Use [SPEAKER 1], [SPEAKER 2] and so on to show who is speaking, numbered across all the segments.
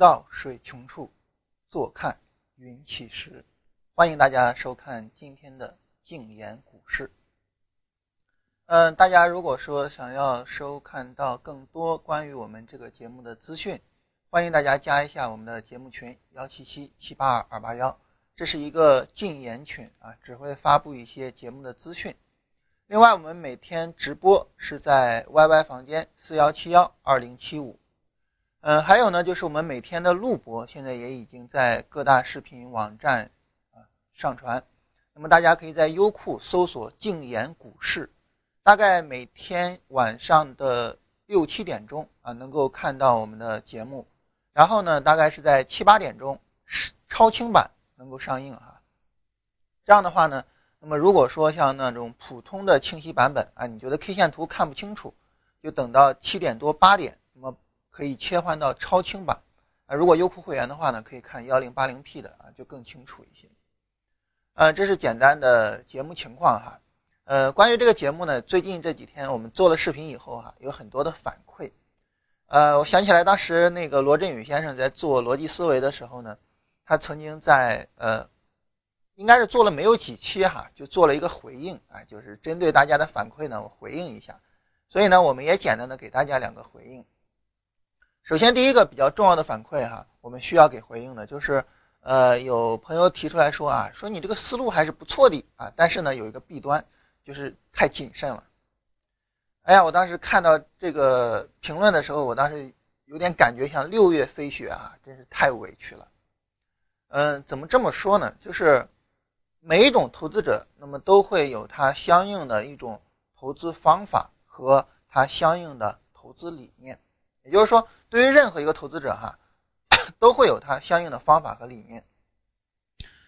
[SPEAKER 1] 到水穷处，坐看云起时。欢迎大家收看今天的静言股市。嗯，大家如果说想要收看到更多关于我们这个节目的资讯，欢迎大家加一下我们的节目群幺七七七八二二八幺，这是一个禁言群啊，只会发布一些节目的资讯。另外，我们每天直播是在 YY 房间四幺七幺二零七五。嗯，还有呢，就是我们每天的录播，现在也已经在各大视频网站啊上传。那么大家可以在优酷搜索“静言股市”，大概每天晚上的六七点钟啊，能够看到我们的节目。然后呢，大概是在七八点钟，超清版能够上映哈。这样的话呢，那么如果说像那种普通的清晰版本啊，你觉得 K 线图看不清楚，就等到七点多八点。可以切换到超清版啊，如果优酷会员的话呢，可以看幺零八零 P 的啊，就更清楚一些。呃，这是简单的节目情况哈。呃，关于这个节目呢，最近这几天我们做了视频以后哈，有很多的反馈。呃，我想起来当时那个罗振宇先生在做逻辑思维的时候呢，他曾经在呃，应该是做了没有几期哈，就做了一个回应啊，就是针对大家的反馈呢，我回应一下。所以呢，我们也简单的给大家两个回应。首先，第一个比较重要的反馈哈，我们需要给回应的，就是，呃，有朋友提出来说啊，说你这个思路还是不错的啊，但是呢，有一个弊端，就是太谨慎了。哎呀，我当时看到这个评论的时候，我当时有点感觉像六月飞雪啊，真是太委屈了。嗯，怎么这么说呢？就是每一种投资者，那么都会有他相应的一种投资方法和他相应的投资理念。也就是说，对于任何一个投资者哈，都会有他相应的方法和理念。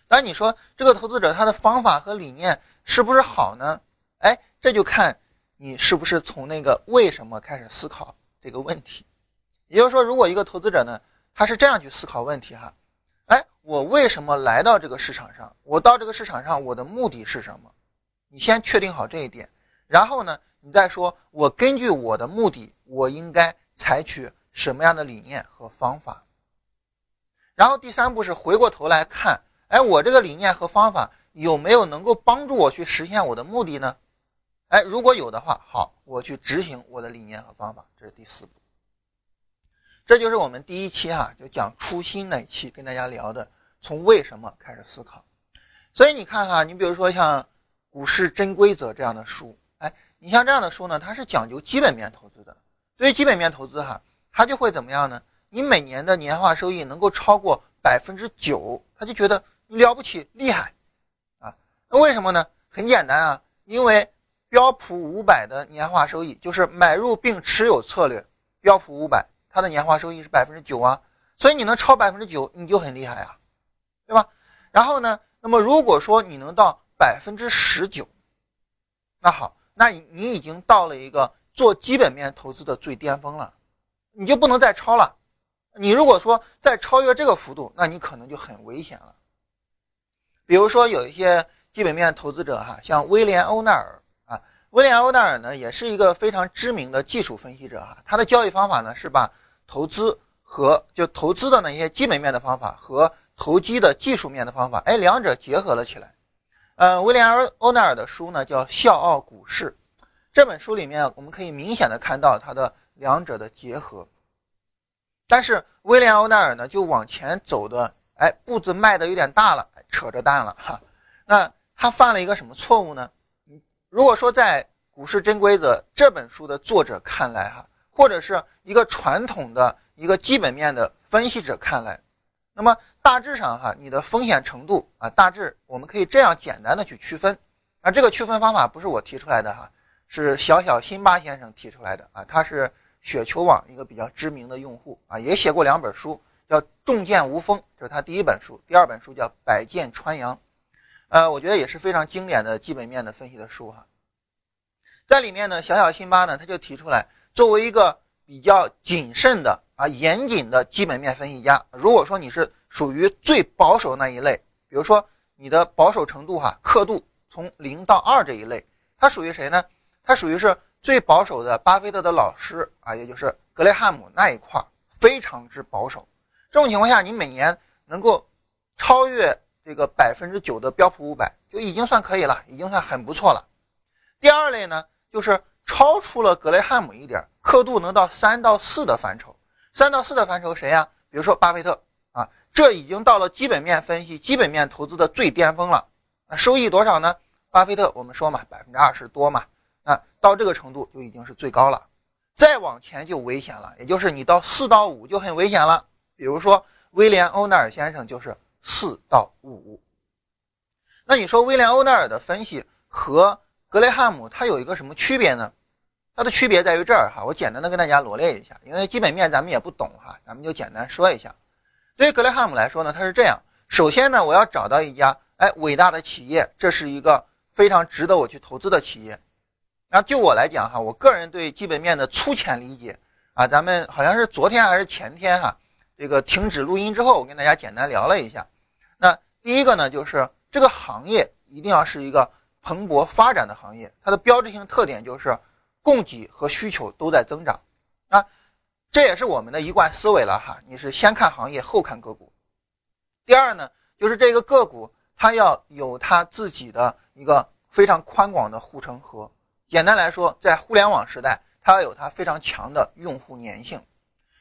[SPEAKER 1] 当你说这个投资者他的方法和理念是不是好呢？哎，这就看你是不是从那个为什么开始思考这个问题。也就是说，如果一个投资者呢，他是这样去思考问题哈，哎，我为什么来到这个市场上？我到这个市场上，我的目的是什么？你先确定好这一点，然后呢，你再说我根据我的目的，我应该。采取什么样的理念和方法？然后第三步是回过头来看，哎，我这个理念和方法有没有能够帮助我去实现我的目的呢？哎，如果有的话，好，我去执行我的理念和方法，这是第四步。这就是我们第一期哈，就讲初心那一期跟大家聊的，从为什么开始思考。所以你看哈，你比如说像《股市真规则》这样的书，哎，你像这样的书呢，它是讲究基本面投资的。对于基本面投资哈，他就会怎么样呢？你每年的年化收益能够超过百分之九，他就觉得了不起厉害啊。那为什么呢？很简单啊，因为标普五百的年化收益就是买入并持有策略，标普五百它的年化收益是百分之九啊，所以你能超百分之九，你就很厉害啊，对吧？然后呢，那么如果说你能到百分之十九，那好，那你你已经到了一个。做基本面投资的最巅峰了，你就不能再超了。你如果说再超越这个幅度，那你可能就很危险了。比如说有一些基本面投资者哈，像威廉欧奈尔啊，威廉欧奈尔呢也是一个非常知名的技术分析者哈。他的交易方法呢是把投资和就投资的那些基本面的方法和投机的技术面的方法，哎，两者结合了起来。嗯，威廉欧奈尔的书呢叫《笑傲股市》。这本书里面，我们可以明显的看到它的两者的结合，但是威廉欧奈尔呢，就往前走的，哎，步子迈的有点大了，扯着蛋了哈。那他犯了一个什么错误呢？如果说在《股市真规则》这本书的作者看来哈，或者是一个传统的一个基本面的分析者看来，那么大致上哈，你的风险程度啊，大致我们可以这样简单的去区分，啊，这个区分方法不是我提出来的哈。是小小辛巴先生提出来的啊，他是雪球网一个比较知名的用户啊，也写过两本书，叫《重剑无锋》，这是他第一本书；第二本书叫《百剑穿杨》，呃，我觉得也是非常经典的基本面的分析的书哈。在里面呢，小小辛巴呢他就提出来，作为一个比较谨慎的啊严谨的基本面分析家，如果说你是属于最保守那一类，比如说你的保守程度哈刻度从零到二这一类，它属于谁呢？它属于是最保守的巴菲特的老师啊，也就是格雷汉姆那一块，非常之保守。这种情况下，你每年能够超越这个百分之九的标普五百，就已经算可以了，已经算很不错了。第二类呢，就是超出了格雷汉姆一点，刻度能到三到四的范畴。三到四的范畴谁呀？比如说巴菲特啊，这已经到了基本面分析、基本面投资的最巅峰了。那收益多少呢？巴菲特我们说嘛，百分之二十多嘛。啊到这个程度就已经是最高了。再往前就危险了，也就是你到四到五就很危险了。比如说威廉欧奈尔先生就是四到五。那你说威廉欧奈尔的分析和格雷汉姆他有一个什么区别呢？它的区别在于这儿哈，我简单的跟大家罗列一下，因为基本面咱们也不懂哈，咱们就简单说一下。对于格雷汉姆来说呢，他是这样：首先呢，我要找到一家哎伟大的企业，这是一个非常值得我去投资的企业。那就我来讲哈，我个人对基本面的粗浅理解啊，咱们好像是昨天还是前天哈，这个停止录音之后，我跟大家简单聊了一下。那第一个呢，就是这个行业一定要是一个蓬勃发展的行业，它的标志性特点就是。供给和需求都在增长，啊，这也是我们的一贯思维了哈。你是先看行业后看个股。第二呢，就是这个个股它要有它自己的一个非常宽广的护城河。简单来说，在互联网时代，它要有它非常强的用户粘性。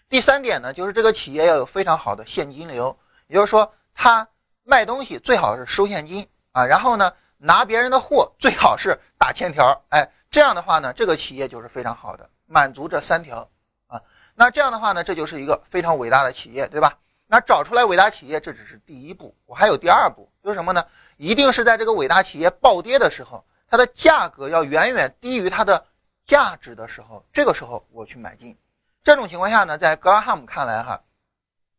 [SPEAKER 1] 第三点呢，就是这个企业要有非常好的现金流，也就是说，它卖东西最好是收现金啊，然后呢，拿别人的货最好是打欠条，哎。这样的话呢，这个企业就是非常好的，满足这三条啊。那这样的话呢，这就是一个非常伟大的企业，对吧？那找出来伟大企业，这只是第一步，我还有第二步，就是什么呢？一定是在这个伟大企业暴跌的时候，它的价格要远远低于它的价值的时候，这个时候我去买进。这种情况下呢，在格拉汉姆看来哈，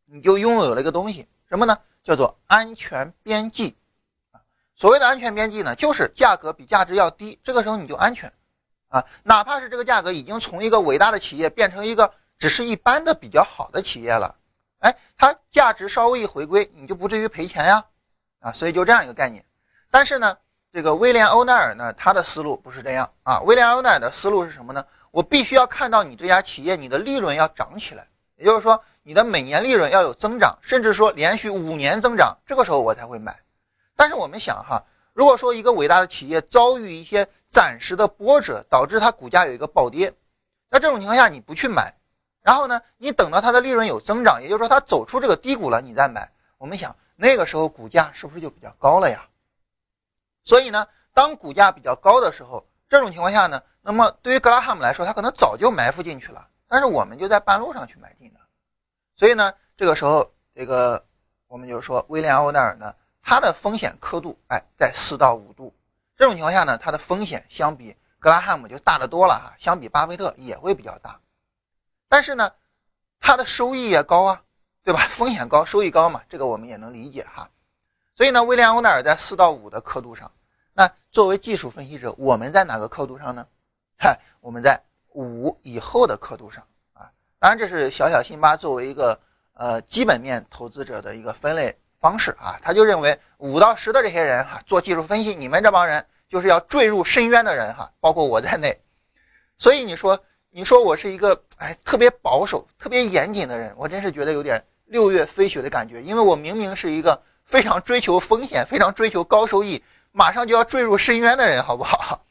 [SPEAKER 1] 你就拥有了一个东西，什么呢？叫做安全边际啊。所谓的安全边际呢，就是价格比价值要低，这个时候你就安全。啊，哪怕是这个价格已经从一个伟大的企业变成一个只是一般的比较好的企业了，哎，它价值稍微一回归，你就不至于赔钱呀，啊，所以就这样一个概念。但是呢，这个威廉欧奈尔呢，他的思路不是这样啊。威廉欧奈尔的思路是什么呢？我必须要看到你这家企业，你的利润要涨起来，也就是说，你的每年利润要有增长，甚至说连续五年增长，这个时候我才会买。但是我们想哈。如果说一个伟大的企业遭遇一些暂时的波折，导致它股价有一个暴跌，那这种情况下你不去买，然后呢，你等到它的利润有增长，也就是说它走出这个低谷了，你再买，我们想那个时候股价是不是就比较高了呀？所以呢，当股价比较高的时候，这种情况下呢，那么对于格拉汉姆来说，他可能早就埋伏进去了，但是我们就在半路上去买进的，所以呢，这个时候这个我们就说威廉欧奈尔呢。它的风险刻度，哎，在四到五度，这种情况下呢，它的风险相比格拉汉姆就大得多了哈，相比巴菲特也会比较大，但是呢，它的收益也高啊，对吧？风险高，收益高嘛，这个我们也能理解哈。所以呢，威廉欧奈尔在四到五的刻度上，那作为技术分析者，我们在哪个刻度上呢？嗨，我们在五以后的刻度上啊。当然，这是小小辛巴作为一个呃基本面投资者的一个分类。方式啊，他就认为五到十的这些人哈，做技术分析，你们这帮人就是要坠入深渊的人哈，包括我在内。所以你说，你说我是一个哎特别保守、特别严谨的人，我真是觉得有点六月飞雪的感觉，因为我明明是一个非常追求风险、非常追求高收益，马上就要坠入深渊的人，好不好？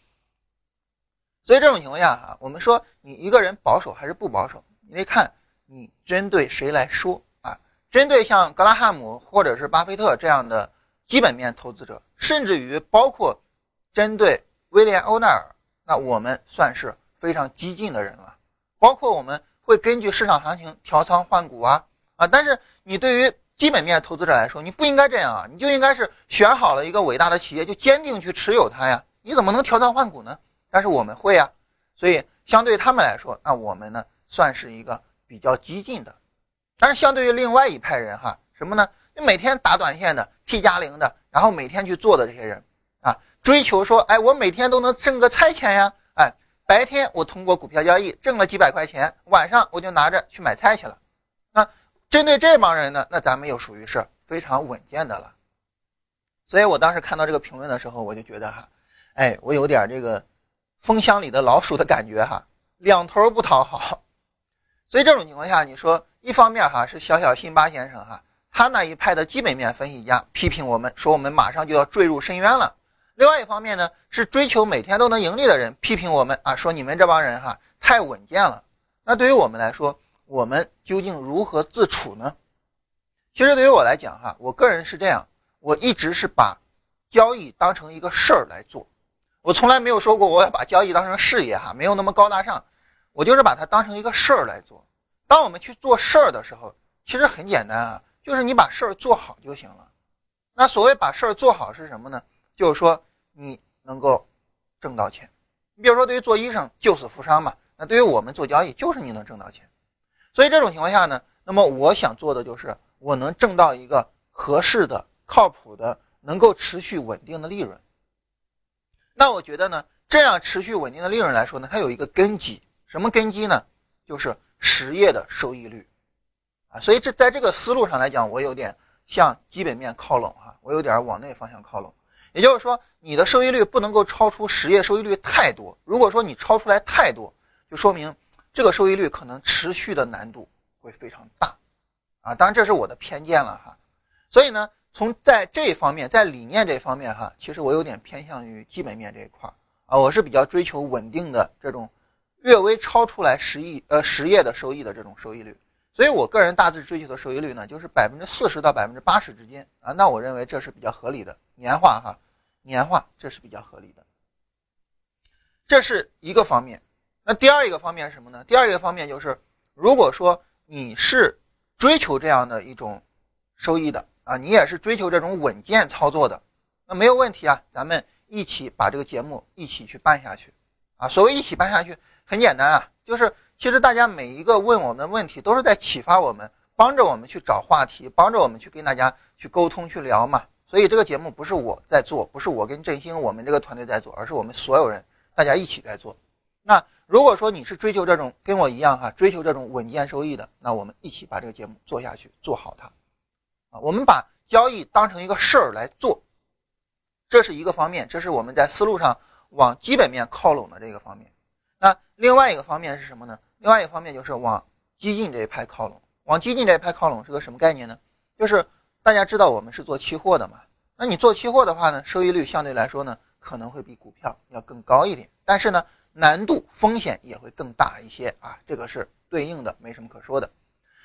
[SPEAKER 1] 所以这种情况下啊，我们说你一个人保守还是不保守，你得看你针对谁来说啊。针对像格拉汉姆或者是巴菲特这样的基本面投资者，甚至于包括针对威廉欧奈尔，那我们算是非常激进的人了。包括我们会根据市场行情调仓换股啊啊！但是你对于基本面投资者来说，你不应该这样啊！你就应该是选好了一个伟大的企业，就坚定去持有它呀！你怎么能调仓换股呢？但是我们会啊，所以相对他们来说，那我们呢算是一个比较激进的。但是相对于另外一派人哈，什么呢？你每天打短线的 T 加零的，然后每天去做的这些人啊，追求说，哎，我每天都能挣个菜钱呀，哎，白天我通过股票交易挣了几百块钱，晚上我就拿着去买菜去了。那针对这帮人呢，那咱们又属于是非常稳健的了。所以我当时看到这个评论的时候，我就觉得哈，哎，我有点这个蜂箱里的老鼠的感觉哈，两头不讨好。所以这种情况下，你说一方面哈是小小辛巴先生哈，他那一派的基本面分析家批评我们说我们马上就要坠入深渊了；另外一方面呢是追求每天都能盈利的人批评我们啊，说你们这帮人哈太稳健了。那对于我们来说，我们究竟如何自处呢？其实对于我来讲哈，我个人是这样，我一直是把交易当成一个事儿来做，我从来没有说过我要把交易当成事业哈，没有那么高大上，我就是把它当成一个事儿来做。当我们去做事儿的时候，其实很简单啊，就是你把事儿做好就行了。那所谓把事儿做好是什么呢？就是说你能够挣到钱。你比如说，对于做医生救死扶伤嘛，那对于我们做交易就是你能挣到钱。所以这种情况下呢，那么我想做的就是我能挣到一个合适的、靠谱的、能够持续稳定的利润。那我觉得呢，这样持续稳定的利润来说呢，它有一个根基，什么根基呢？就是。实业的收益率，啊，所以这在这个思路上来讲，我有点向基本面靠拢哈，我有点往那方向靠拢。也就是说，你的收益率不能够超出实业收益率太多。如果说你超出来太多，就说明这个收益率可能持续的难度会非常大，啊，当然这是我的偏见了哈。所以呢，从在这一方面，在理念这一方面哈，其实我有点偏向于基本面这一块啊，我是比较追求稳定的这种。略微超出来十亿呃十业的收益的这种收益率，所以我个人大致追求的收益率呢，就是百分之四十到百分之八十之间啊。那我认为这是比较合理的年化哈，年化这是比较合理的。这是一个方面。那第二一个方面是什么呢？第二一个方面就是，如果说你是追求这样的一种收益的啊，你也是追求这种稳健操作的，那没有问题啊，咱们一起把这个节目一起去办下去啊。所谓一起办下去。很简单啊，就是其实大家每一个问我们问题，都是在启发我们，帮着我们去找话题，帮着我们去跟大家去沟通、去聊嘛。所以这个节目不是我在做，不是我跟振兴我们这个团队在做，而是我们所有人大家一起在做。那如果说你是追求这种跟我一样哈，追求这种稳健收益的，那我们一起把这个节目做下去，做好它啊。我们把交易当成一个事儿来做，这是一个方面，这是我们在思路上往基本面靠拢的这个方面。那另外一个方面是什么呢？另外一个方面就是往激进这一派靠拢。往激进这一派靠拢是个什么概念呢？就是大家知道我们是做期货的嘛。那你做期货的话呢，收益率相对来说呢可能会比股票要更高一点，但是呢难度风险也会更大一些啊。这个是对应的，没什么可说的。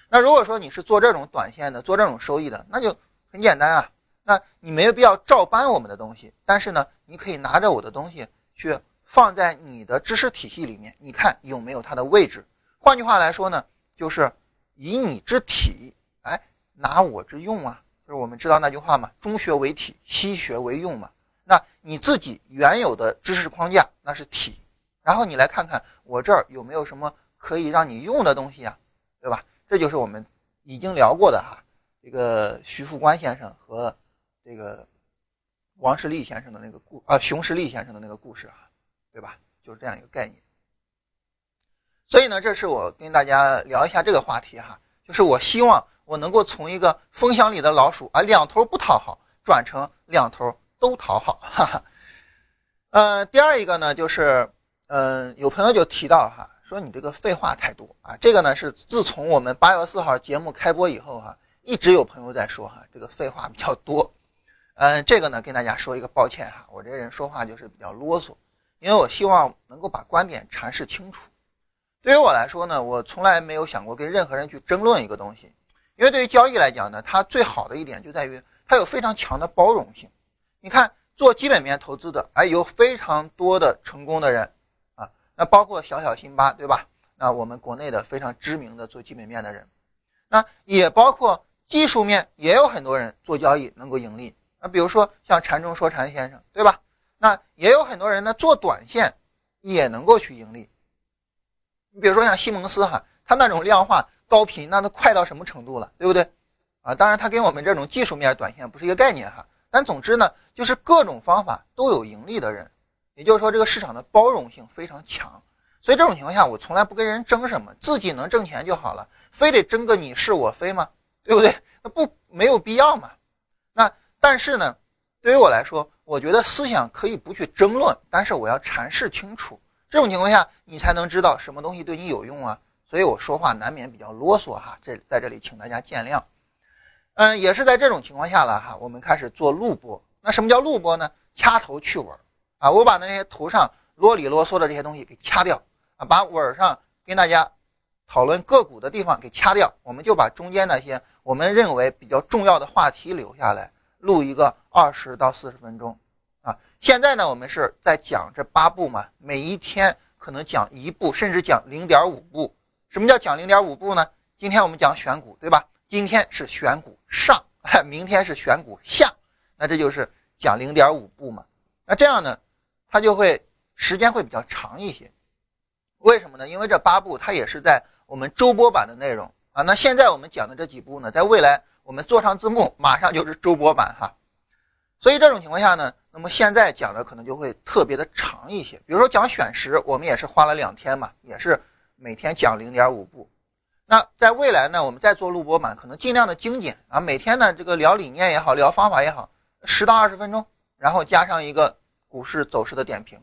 [SPEAKER 1] 那如果说你是做这种短线的，做这种收益的，那就很简单啊。那你没有必要照搬我们的东西，但是呢，你可以拿着我的东西去。放在你的知识体系里面，你看有没有它的位置？换句话来说呢，就是以你之体，哎，拿我之用啊。就是我们知道那句话嘛，“中学为体，西学为用”嘛。那你自己原有的知识框架那是体，然后你来看看我这儿有没有什么可以让你用的东西呀，对吧？这就是我们已经聊过的哈，这个徐副官先生和这个王世立先生的那个故啊，熊十力先生的那个故事啊。对吧？就是这样一个概念。所以呢，这是我跟大家聊一下这个话题哈，就是我希望我能够从一个风箱里的老鼠啊，两头不讨好，转成两头都讨好。哈哈。呃，第二一个呢，就是嗯，有朋友就提到哈，说你这个废话太多啊。这个呢是自从我们八月四号节目开播以后哈，一直有朋友在说哈，这个废话比较多。嗯，这个呢跟大家说一个抱歉哈，我这人说话就是比较啰嗦。因为我希望能够把观点阐释清楚。对于我来说呢，我从来没有想过跟任何人去争论一个东西。因为对于交易来讲呢，它最好的一点就在于它有非常强的包容性。你看，做基本面投资的，哎，有非常多的成功的人，那包括小小辛巴，对吧？那我们国内的非常知名的做基本面的人，那也包括技术面，也有很多人做交易能够盈利。那比如说像禅中说禅先生，对吧？那也有很多人呢，做短线也能够去盈利。你比如说像西蒙斯哈，他那种量化高频，那都快到什么程度了，对不对？啊，当然他跟我们这种技术面短线不是一个概念哈。但总之呢，就是各种方法都有盈利的人，也就是说这个市场的包容性非常强。所以这种情况下，我从来不跟人争什么，自己能挣钱就好了，非得争个你是我非吗？对不对？那不没有必要嘛。那但是呢，对于我来说。我觉得思想可以不去争论，但是我要阐释清楚。这种情况下，你才能知道什么东西对你有用啊。所以。我说话难免比较啰嗦哈，这在这里请大家见谅。嗯，也是在这种情况下了哈，我们开始做录播。那什么叫录播呢？掐头去尾啊，我把那些头上啰里啰嗦的这些东西给掐掉啊，把尾上跟大家讨论个股的地方给掐掉，我们就把中间那些我们认为比较重要的话题留下来，录一个二十到四十分钟啊。现在呢，我们是在讲这八步嘛，每一天可能讲一步，甚至讲零点五步。什么叫讲零点五步呢？今天我们讲选股，对吧？今天是选股上，明天是选股下，那这就是讲零点五步嘛。那这样呢，它就会时间会比较长一些。为什么呢？因为这八步它也是在我们周播版的内容啊。那现在我们讲的这几步呢，在未来我们做上字幕，马上就是周播版哈。所以这种情况下呢，那么现在讲的可能就会特别的长一些。比如说讲选时，我们也是花了两天嘛，也是每天讲零点五步。那在未来呢，我们再做录播版，可能尽量的精简啊，每天呢这个聊理念也好，聊方法也好，十到二十分钟，然后加上一个股市走势的点评。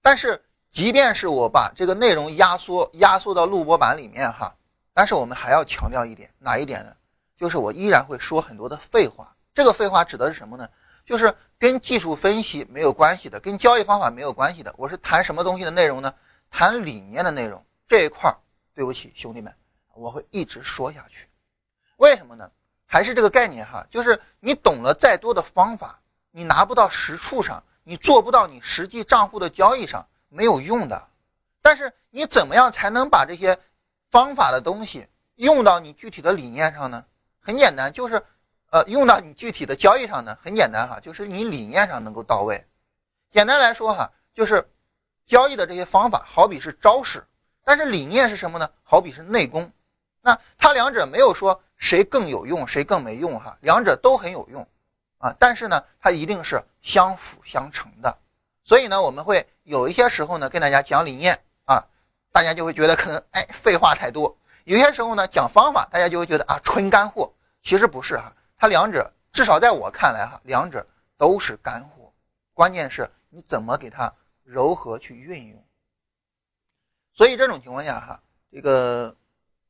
[SPEAKER 1] 但是，即便是我把这个内容压缩压缩到录播版里面哈，但是我们还要强调一点，哪一点呢？就是我依然会说很多的废话。这个废话指的是什么呢？就是跟技术分析没有关系的，跟交易方法没有关系的。我是谈什么东西的内容呢？谈理念的内容这一块儿。对不起，兄弟们，我会一直说下去。为什么呢？还是这个概念哈，就是你懂了再多的方法，你拿不到实处上，你做不到你实际账户的交易上，没有用的。但是你怎么样才能把这些方法的东西用到你具体的理念上呢？很简单，就是呃，用到你具体的交易上呢。很简单哈，就是你理念上能够到位。简单来说哈，就是交易的这些方法，好比是招式。但是理念是什么呢？好比是内功，那它两者没有说谁更有用，谁更没用哈，两者都很有用啊。但是呢，它一定是相辅相成的。所以呢，我们会有一些时候呢跟大家讲理念啊，大家就会觉得可能哎废话太多；有些时候呢讲方法，大家就会觉得啊纯干货。其实不是哈，它两者至少在我看来哈，两者都是干货，关键是你怎么给它柔和去运用。所以这种情况下，哈，这个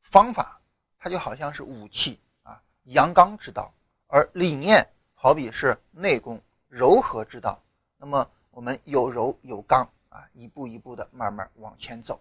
[SPEAKER 1] 方法它就好像是武器啊，阳刚之道；而理念好比是内功，柔和之道。那么我们有柔有刚啊，一步一步的慢慢往前走。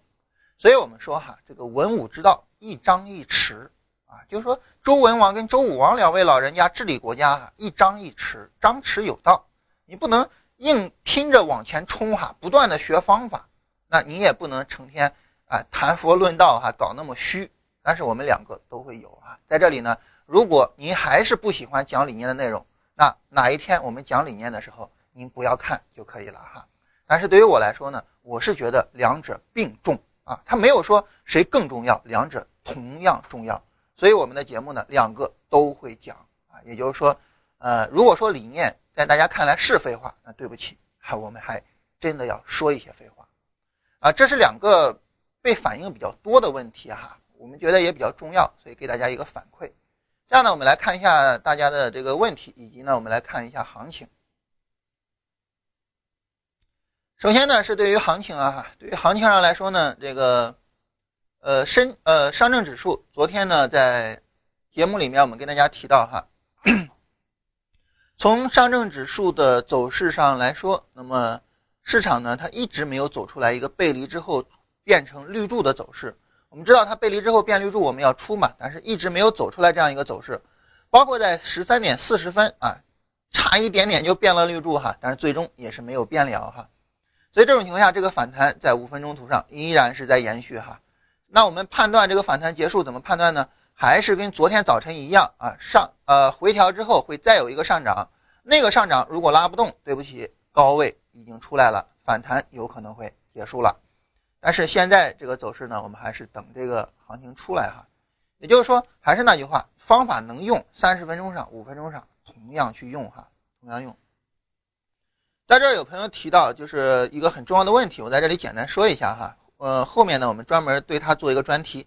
[SPEAKER 1] 所以我们说哈，这个文武之道一张一弛啊，就是说周文王跟周武王两位老人家治理国家哈，一张一弛，张弛有道。你不能硬拼着往前冲哈，不断的学方法。那你也不能成天啊谈佛论道哈，搞那么虚。但是我们两个都会有啊，在这里呢，如果您还是不喜欢讲理念的内容，那哪一天我们讲理念的时候，您不要看就可以了哈。但是对于我来说呢，我是觉得两者并重啊，他没有说谁更重要，两者同样重要。所以我们的节目呢，两个都会讲啊。也就是说，呃，如果说理念在大家看来是废话，那对不起哈，我们还真的要说一些废话。啊，这是两个被反映比较多的问题哈，我们觉得也比较重要，所以给大家一个反馈。这样呢，我们来看一下大家的这个问题，以及呢，我们来看一下行情。首先呢，是对于行情啊，对于行情上来说呢，这个呃深呃上证指数昨天呢，在节目里面我们跟大家提到哈，从上证指数的走势上来说，那么。市场呢，它一直没有走出来一个背离之后变成绿柱的走势。我们知道它背离之后变绿柱，我们要出嘛，但是一直没有走出来这样一个走势。包括在十三点四十分啊，差一点点就变了绿柱哈，但是最终也是没有变了哈。所以这种情况下，这个反弹在五分钟图上依然是在延续哈。那我们判断这个反弹结束怎么判断呢？还是跟昨天早晨一样啊，上呃回调之后会再有一个上涨，那个上涨如果拉不动，对不起，高位。已经出来了，反弹有可能会结束了，但是现在这个走势呢，我们还是等这个行情出来哈。也就是说，还是那句话，方法能用，三十分钟上、五分钟上同样去用哈，同样用。在这儿有朋友提到，就是一个很重要的问题，我在这里简单说一下哈。呃，后面呢，我们专门对它做一个专题。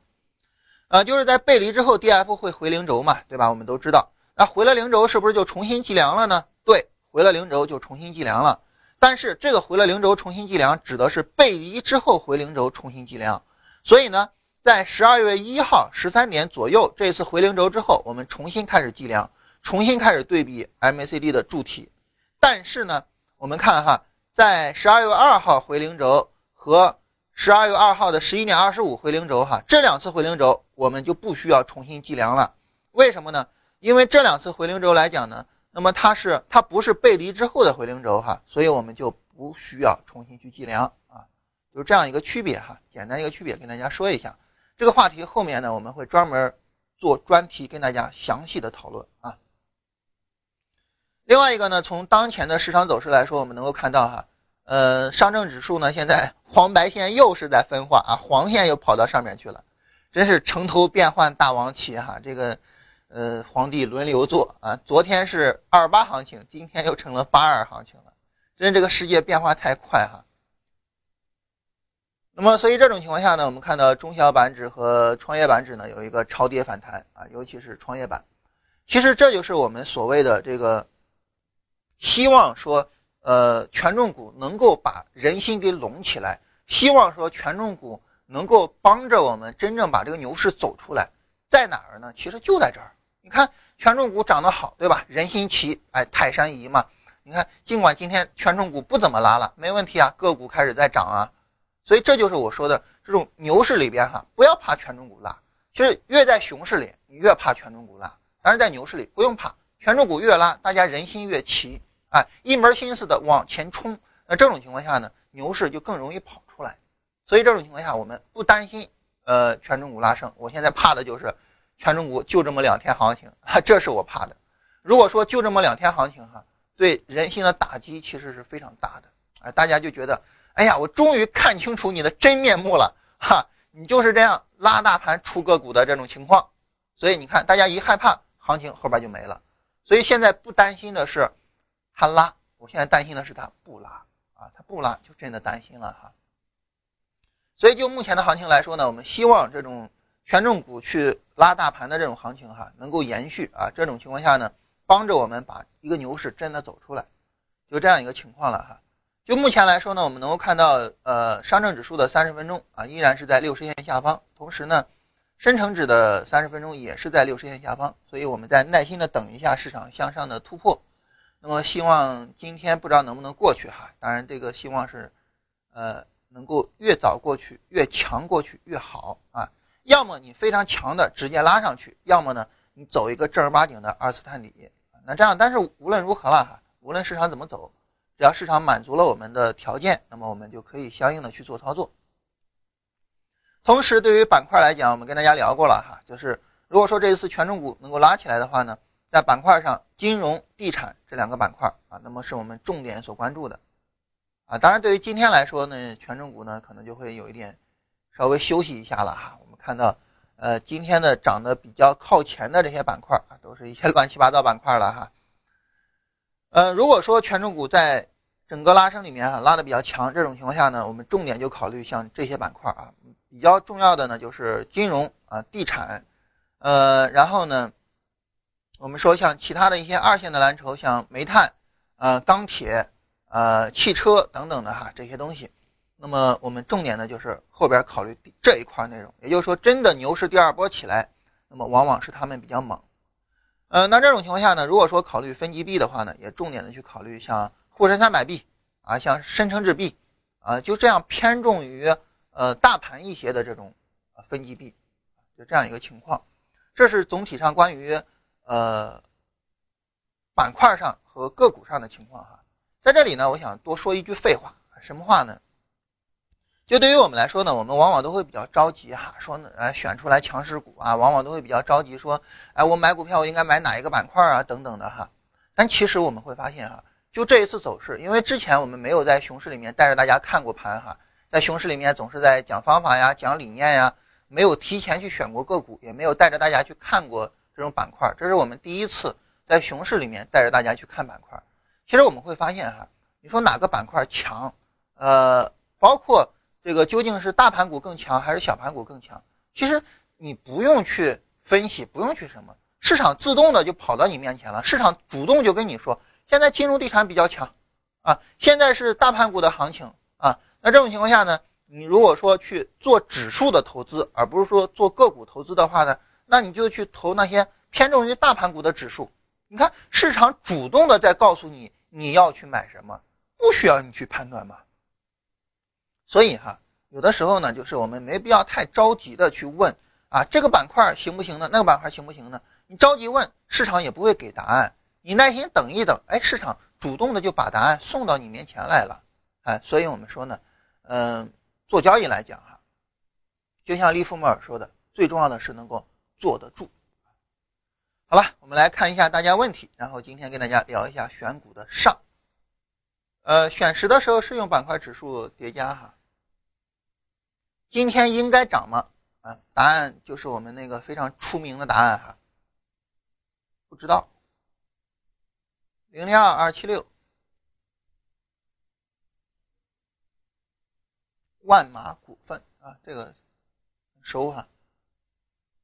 [SPEAKER 1] 呃，就是在背离之后，D F 会回零轴嘛，对吧？我们都知道，那回了零轴是不是就重新计量了呢？对，回了零轴就重新计量了。但是这个回了零轴重新计量，指的是背离之后回零轴重新计量。所以呢，在十二月一号十三点左右这次回零轴之后，我们重新开始计量，重新开始对比 MACD 的柱体。但是呢，我们看哈，在十二月二号回零轴和十二月二号的十一点二十五回零轴哈，这两次回零轴我们就不需要重新计量了。为什么呢？因为这两次回零轴来讲呢，那么它是它不是背离之后的回零轴哈，所以我们就不需要重新去计量啊，就这样一个区别哈，简单一个区别跟大家说一下。这个话题后面呢我们会专门做专题跟大家详细的讨论啊。另外一个呢，从当前的市场走势来说，我们能够看到哈，呃，上证指数呢现在黄白线又是在分化啊，黄线又跑到上面去了，真是城头变换大王旗哈，这个。呃，皇帝轮流坐啊！昨天是二八行情，今天又成了八二行情了。真这个世界变化太快哈。那么，所以这种情况下呢，我们看到中小板指和创业板指呢有一个超跌反弹啊，尤其是创业板。其实这就是我们所谓的这个希望说，呃，权重股能够把人心给拢起来，希望说权重股能够帮着我们真正把这个牛市走出来，在哪儿呢？其实就在这儿。你看权重股涨得好，对吧？人心齐，哎，泰山移嘛。你看，尽管今天权重股不怎么拉了，没问题啊，个股开始在涨啊。所以这就是我说的这种牛市里边哈，不要怕权重股拉。其实越在熊市里，你越怕权重股拉；但是在牛市里不用怕，权重股越拉，大家人心越齐，哎，一门心思的往前冲。那这种情况下呢，牛市就更容易跑出来。所以这种情况下，我们不担心呃权重股拉升。我现在怕的就是。权重股就这么两天行情，哈，这是我怕的。如果说就这么两天行情，哈，对人心的打击其实是非常大的。啊，大家就觉得，哎呀，我终于看清楚你的真面目了，哈，你就是这样拉大盘出个股的这种情况。所以你看，大家一害怕，行情后边就没了。所以现在不担心的是它拉，我现在担心的是它不拉啊，它不拉就真的担心了哈。所以就目前的行情来说呢，我们希望这种。权重股去拉大盘的这种行情哈，能够延续啊，这种情况下呢，帮着我们把一个牛市真的走出来，就这样一个情况了哈。就目前来说呢，我们能够看到，呃，上证指数的三十分钟啊，依然是在六十线下方，同时呢，深成指的三十分钟也是在六十线下方，所以我们在耐心的等一下市场向上的突破。那么希望今天不知道能不能过去哈，当然这个希望是，呃，能够越早过去越强过去越好啊。要么你非常强的直接拉上去，要么呢你走一个正儿八经的二次探底。那这样，但是无论如何了哈，无论市场怎么走，只要市场满足了我们的条件，那么我们就可以相应的去做操作。同时，对于板块来讲，我们跟大家聊过了哈，就是如果说这一次权重股能够拉起来的话呢，在板块上，金融、地产这两个板块啊，那么是我们重点所关注的啊。当然，对于今天来说呢，权重股呢可能就会有一点稍微休息一下了哈。看到，呃，今天的涨得比较靠前的这些板块啊，都是一些 乱七八糟板块了哈。呃，如果说权重股在整个拉升里面啊拉的比较强，这种情况下呢，我们重点就考虑像这些板块啊，比较重要的呢就是金融啊、地产，呃，然后呢，我们说像其他的一些二线的蓝筹，像煤炭、呃、钢铁、呃、汽车等等的哈这些东西。那么我们重点呢，就是后边考虑这一块内容，也就是说，真的牛市第二波起来，那么往往是他们比较猛。呃，那这种情况下呢，如果说考虑分级币的话呢，也重点的去考虑像沪深三百币啊，像深成指币啊，就这样偏重于呃大盘一些的这种分级币，就这样一个情况。这是总体上关于呃板块上和个股上的情况哈。在这里呢，我想多说一句废话，什么话呢？就对于我们来说呢，我们往往都会比较着急哈，说呢呃选出来强势股啊，往往都会比较着急说，哎，我买股票我应该买哪一个板块啊等等的哈。但其实我们会发现哈，就这一次走势，因为之前我们没有在熊市里面带着大家看过盘哈，在熊市里面总是在讲方法呀、讲理念呀，没有提前去选过个股，也没有带着大家去看过这种板块，这是我们第一次在熊市里面带着大家去看板块。其实我们会发现哈，你说哪个板块强，呃，包括。这个究竟是大盘股更强还是小盘股更强？其实你不用去分析，不用去什么，市场自动的就跑到你面前了。市场主动就跟你说，现在金融地产比较强，啊，现在是大盘股的行情啊。那这种情况下呢，你如果说去做指数的投资，而不是说做个股投资的话呢，那你就去投那些偏重于大盘股的指数。你看市场主动的在告诉你你要去买什么，不需要你去判断吗？所以哈，有的时候呢，就是我们没必要太着急的去问啊，这个板块行不行呢？那个板块行不行呢？你着急问，市场也不会给答案。你耐心等一等，哎，市场主动的就把答案送到你面前来了。哎，所以我们说呢，嗯。做交易来讲，哈，就像利弗莫尔说的，最重要的是能够坐得住。好了，我们来看一下大家问题，然后今天跟大家聊一下选股的上。呃，选时的时候是用板块指数叠加哈。今天应该涨吗？啊，答案就是我们那个非常出名的答案哈，不知道。零零二二七六。万马股份啊，这个熟哈，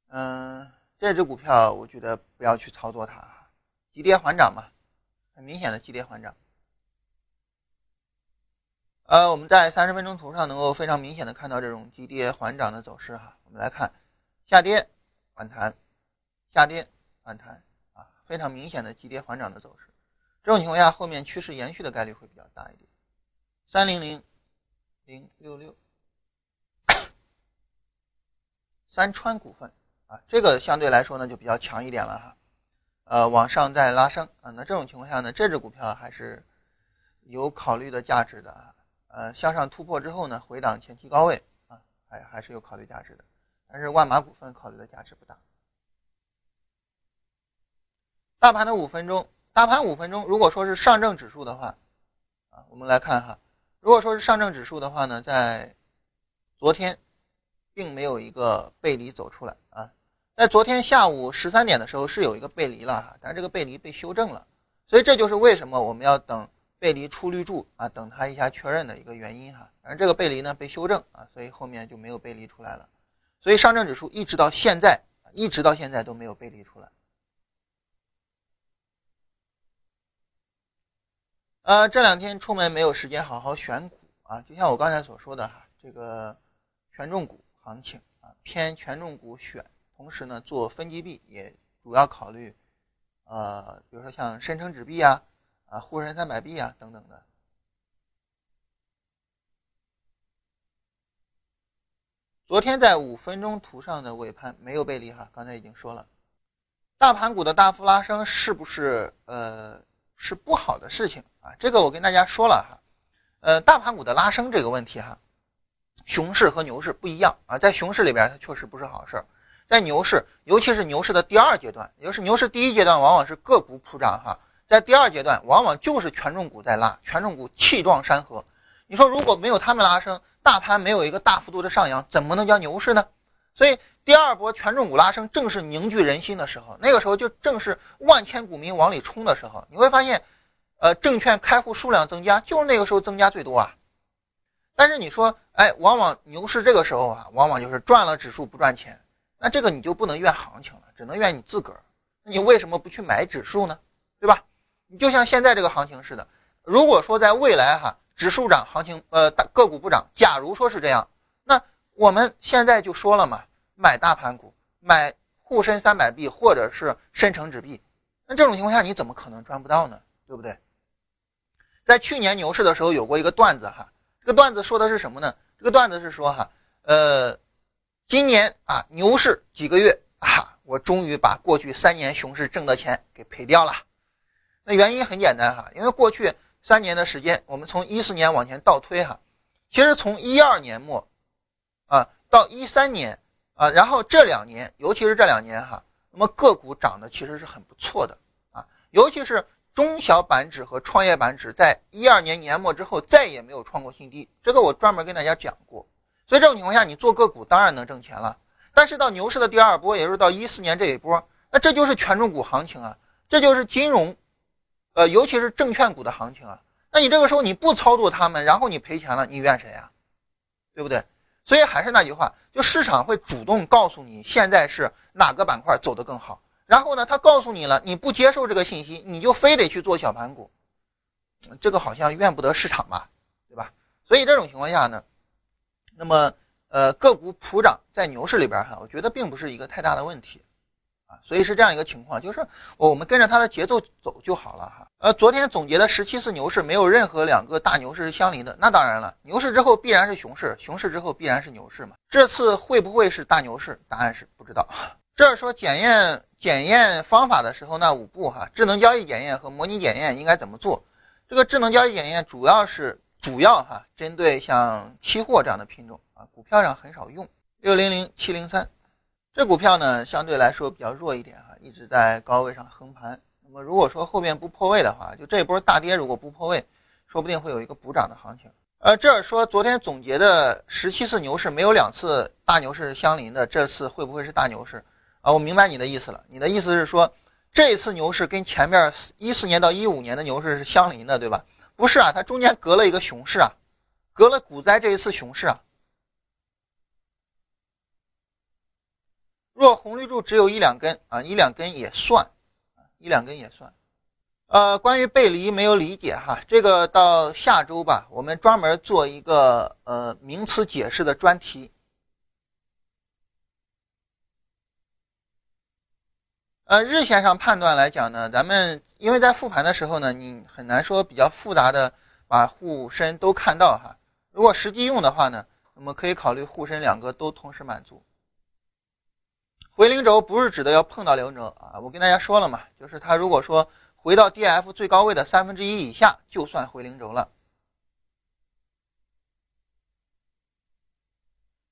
[SPEAKER 1] 嗯，这只股票我觉得不要去操作它，急跌缓涨嘛，很明显的急跌缓涨。呃，我们在三十分钟图上能够非常明显的看到这种急跌缓涨的走势哈。我们来看，下跌反弹，下跌反弹啊，非常明显的急跌缓涨的走势。这种情况下，后面趋势延续的概率会比较大一点。三零零。零六六，三川股份啊，这个相对来说呢就比较强一点了哈，呃，往上再拉升啊，那这种情况下呢，这只股票还是有考虑的价值的啊，呃，向上突破之后呢，回档前期高位啊，还还是有考虑价值的，但是万马股份考虑的价值不大。大盘的五分钟，大盘五分钟，如果说是上证指数的话啊，我们来看哈。如果说是上证指数的话呢，在昨天并没有一个背离走出来啊，在昨天下午十三点的时候是有一个背离了哈，但这个背离被修正了，所以这就是为什么我们要等背离出绿柱啊，等它一下确认的一个原因哈。而这个背离呢被修正啊，所以后面就没有背离出来了，所以上证指数一直到现在，一直到现在都没有背离出来。呃，这两天出门没有时间好好选股啊，就像我刚才所说的哈，这个权重股行情啊，偏权重股选，同时呢做分级币也主要考虑，呃，比如说像深成指币啊，啊沪深三百币啊等等的。昨天在五分钟图上的尾盘没有背离哈，刚才已经说了，大盘股的大幅拉升是不是呃？是不好的事情啊，这个我跟大家说了哈，呃，大盘股的拉升这个问题哈，熊市和牛市不一样啊，在熊市里边它确实不是好事儿，在牛市，尤其是牛市的第二阶段，也就是牛市第一阶段往往是个股普涨哈，在第二阶段往往就是权重股在拉，权重股气壮山河，你说如果没有他们拉升，大盘没有一个大幅度的上扬，怎么能叫牛市呢？所以第二波权重股拉升，正是凝聚人心的时候。那个时候就正是万千股民往里冲的时候。你会发现，呃，证券开户数量增加，就是那个时候增加最多啊。但是你说，哎，往往牛市这个时候啊，往往就是赚了指数不赚钱。那这个你就不能怨行情了，只能怨你自个儿。你为什么不去买指数呢？你就像现在这个行情似的。如果说在未来哈，指数涨，行情呃个股不涨，假如说是这样，那我们现在就说了嘛。买大盘股，买沪深三百币或者是深成指币，那这种情况下你怎么可能赚不到呢？对不对？在去年牛市的时候有过一个段子哈，这个段子说的是什么呢？这个段子是说哈，呃，今年啊牛市几个月啊，我终于把过去三年熊市挣的钱给赔掉了。那原因很简单哈，因为过去三年的时间，我们从一四年往前倒推哈，其实从一二年末啊到一三年。啊，然后这两年，尤其是这两年哈，那么个股涨得其实是很不错的啊，尤其是中小板指和创业板指，在一二年年末之后再也没有创过新低，这个我专门跟大家讲过。所以这种情况下，你做个股当然能挣钱了。但是到牛市的第二波，也就是到一四年这一波，那这就是权重股行情啊，这就是金融，呃，尤其是证券股的行情啊。那你这个时候你不操作他们，然后你赔钱了，你怨谁呀？对不对？所以还是那句话，就市场会主动告诉你现在是哪个板块走得更好，然后呢，他告诉你了，你不接受这个信息，你就非得去做小盘股，这个好像怨不得市场吧，对吧？所以这种情况下呢，那么呃个股普涨在牛市里边哈，我觉得并不是一个太大的问题，所以是这样一个情况，就是我们跟着它的节奏走就好了哈。呃，昨天总结的十七次牛市没有任何两个大牛市是相邻的，那当然了，牛市之后必然是熊市，熊市之后必然是牛市嘛。这次会不会是大牛市？答案是不知道。这是说检验检验方法的时候，那五步哈，智能交易检验和模拟检验应该怎么做？这个智能交易检验主要是主要哈，针对像期货这样的品种啊，股票上很少用。六零零七零三，这股票呢相对来说比较弱一点哈，一直在高位上横盘。那么如果说后面不破位的话，就这一波大跌如果不破位，说不定会有一个补涨的行情。呃，这说昨天总结的十七次牛市没有两次大牛市相邻的，这次会不会是大牛市？啊，我明白你的意思了。你的意思是说，这一次牛市跟前面一四年到一五年的牛市是相邻的，对吧？不是啊，它中间隔了一个熊市啊，隔了股灾这一次熊市啊。若红绿柱只有一两根啊，一两根也算，一两根也算。呃，关于背离没有理解哈，这个到下周吧，我们专门做一个呃名词解释的专题。呃，日线上判断来讲呢，咱们因为在复盘的时候呢，你很难说比较复杂的把沪深都看到哈。如果实际用的话呢，那么可以考虑沪深两个都同时满足。回零轴不是指的要碰到零轴啊，我跟大家说了嘛，就是它如果说回到 D F 最高位的三分之一以下，就算回零轴了。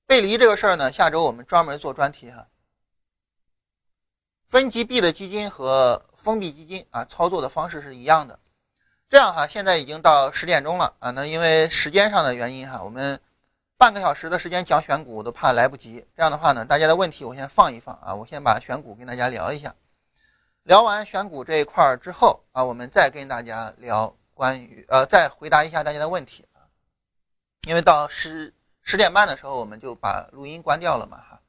[SPEAKER 1] 背离这个事儿呢，下周我们专门做专题哈。分级币的基金和封闭基金啊，操作的方式是一样的。这样哈，现在已经到十点钟了啊，那因为时间上的原因哈，我们半个小时的时间讲选股我都怕来不及。这样的话呢，大家的问题我先放一放啊，我先把选股跟大家聊一下。聊完选股这一块儿之后啊，我们再跟大家聊关于呃，再回答一下大家的问题啊。因为到十十点半的时候，我们就把录音关掉了嘛哈。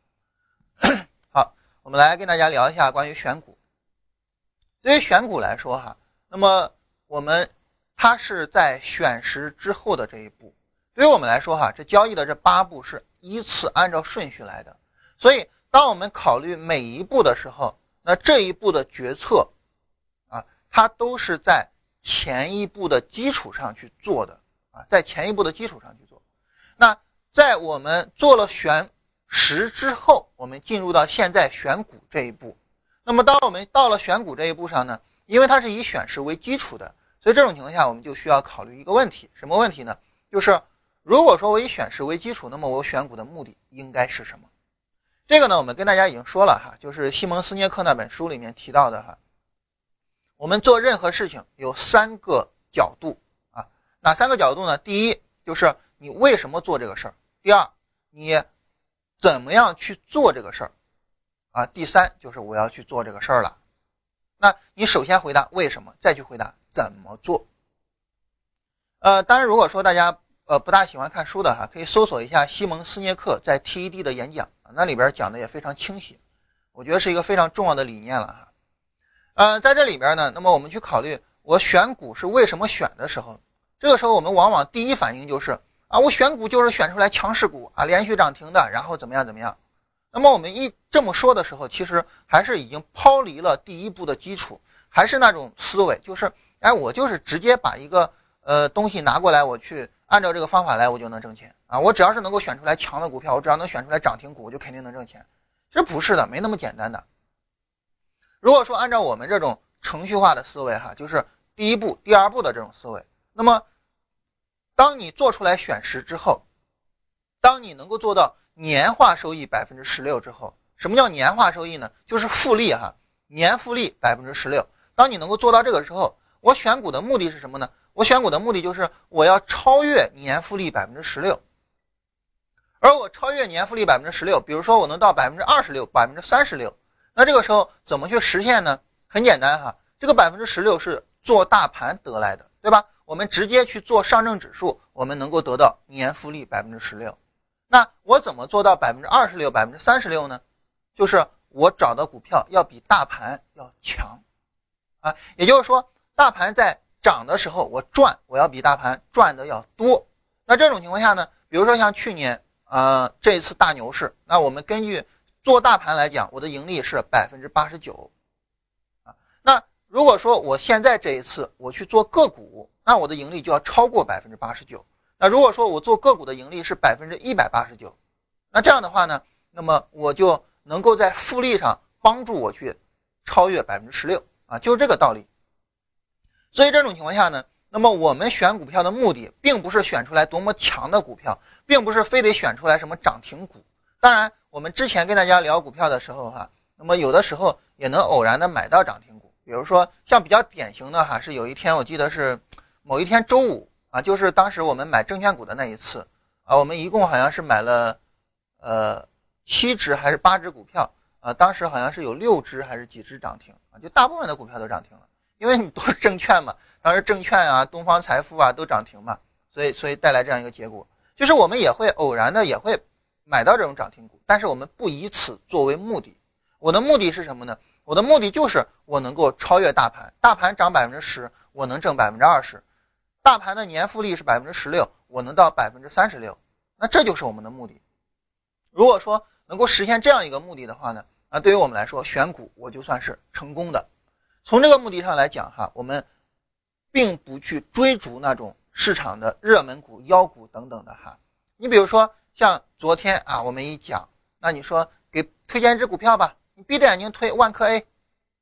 [SPEAKER 1] 好我们来跟大家聊一下关于选股。对于选股来说，哈，那么我们它是在选时之后的这一步。对于我们来说，哈，这交易的这八步是依次按照顺序来的。所以，当我们考虑每一步的时候，那这一步的决策啊，它都是在前一步的基础上去做的啊，在前一步的基础上去做。那在我们做了选。十之后，我们进入到现在选股这一步。那么，当我们到了选股这一步上呢？因为它是以选时为基础的，所以这种情况下，我们就需要考虑一个问题：什么问题呢？就是如果说我以选时为基础，那么我选股的目的应该是什么？这个呢，我们跟大家已经说了哈，就是西蒙斯涅克那本书里面提到的哈。我们做任何事情有三个角度啊，哪三个角度呢？第一就是你为什么做这个事儿；第二，你。怎么样去做这个事儿啊？第三就是我要去做这个事儿了。那你首先回答为什么，再去回答怎么做。呃，当然，如果说大家呃不大喜欢看书的哈，可以搜索一下西蒙斯涅克在 TED 的演讲，那里边讲的也非常清晰，我觉得是一个非常重要的理念了哈。呃，在这里边呢，那么我们去考虑我选股是为什么选的时候，这个时候我们往往第一反应就是。啊，我选股就是选出来强势股啊，连续涨停的，然后怎么样怎么样？那么我们一这么说的时候，其实还是已经抛离了第一步的基础，还是那种思维，就是哎，我就是直接把一个呃东西拿过来，我去按照这个方法来，我就能挣钱啊！我只要是能够选出来强的股票，我只要能选出来涨停股，我就肯定能挣钱。这不是的，没那么简单的。如果说按照我们这种程序化的思维哈，就是第一步、第二步的这种思维，那么。当你做出来选时之后，当你能够做到年化收益百分之十六之后，什么叫年化收益呢？就是复利哈，年复利百分之十六。当你能够做到这个时候，我选股的目的是什么呢？我选股的目的就是我要超越年复利百分之十六。而我超越年复利百分之十六，比如说我能到百分之二十六、百分之三十六，那这个时候怎么去实现呢？很简单哈，这个百分之十六是做大盘得来的，对吧？我们直接去做上证指数，我们能够得到年复利百分之十六。那我怎么做到百分之二十六、百分之三十六呢？就是我找的股票要比大盘要强，啊，也就是说，大盘在涨的时候我赚，我要比大盘赚的要多。那这种情况下呢，比如说像去年呃，这一次大牛市，那我们根据做大盘来讲，我的盈利是百分之八十九，啊，那如果说我现在这一次我去做个股，那我的盈利就要超过百分之八十九。那如果说我做个股的盈利是百分之一百八十九，那这样的话呢，那么我就能够在复利上帮助我去超越百分之十六啊，就是这个道理。所以这种情况下呢。那么我们选股票的目的，并不是选出来多么强的股票，并不是非得选出来什么涨停股。当然，我们之前跟大家聊股票的时候，哈，那么有的时候也能偶然的买到涨停股。比如说，像比较典型的哈，是有一天我记得是某一天周五啊，就是当时我们买证券股的那一次啊，我们一共好像是买了呃七只还是八只股票啊，当时好像是有六只还是几只涨停啊，就大部分的股票都涨停了，因为你都是证券嘛。当时证券啊、东方财富啊都涨停嘛，所以所以带来这样一个结果，就是我们也会偶然的也会买到这种涨停股，但是我们不以此作为目的。我的目的是什么呢？我的目的就是我能够超越大盘，大盘涨百分之十，我能挣百分之二十，大盘的年复利是百分之十六，我能到百分之三十六，那这就是我们的目的。如果说能够实现这样一个目的的话呢，那对于我们来说选股我就算是成功的。从这个目的上来讲哈，我们。并不去追逐那种市场的热门股、妖股等等的哈。你比如说像昨天啊，我们一讲，那你说给推荐一只股票吧，你闭着眼睛推万科 A，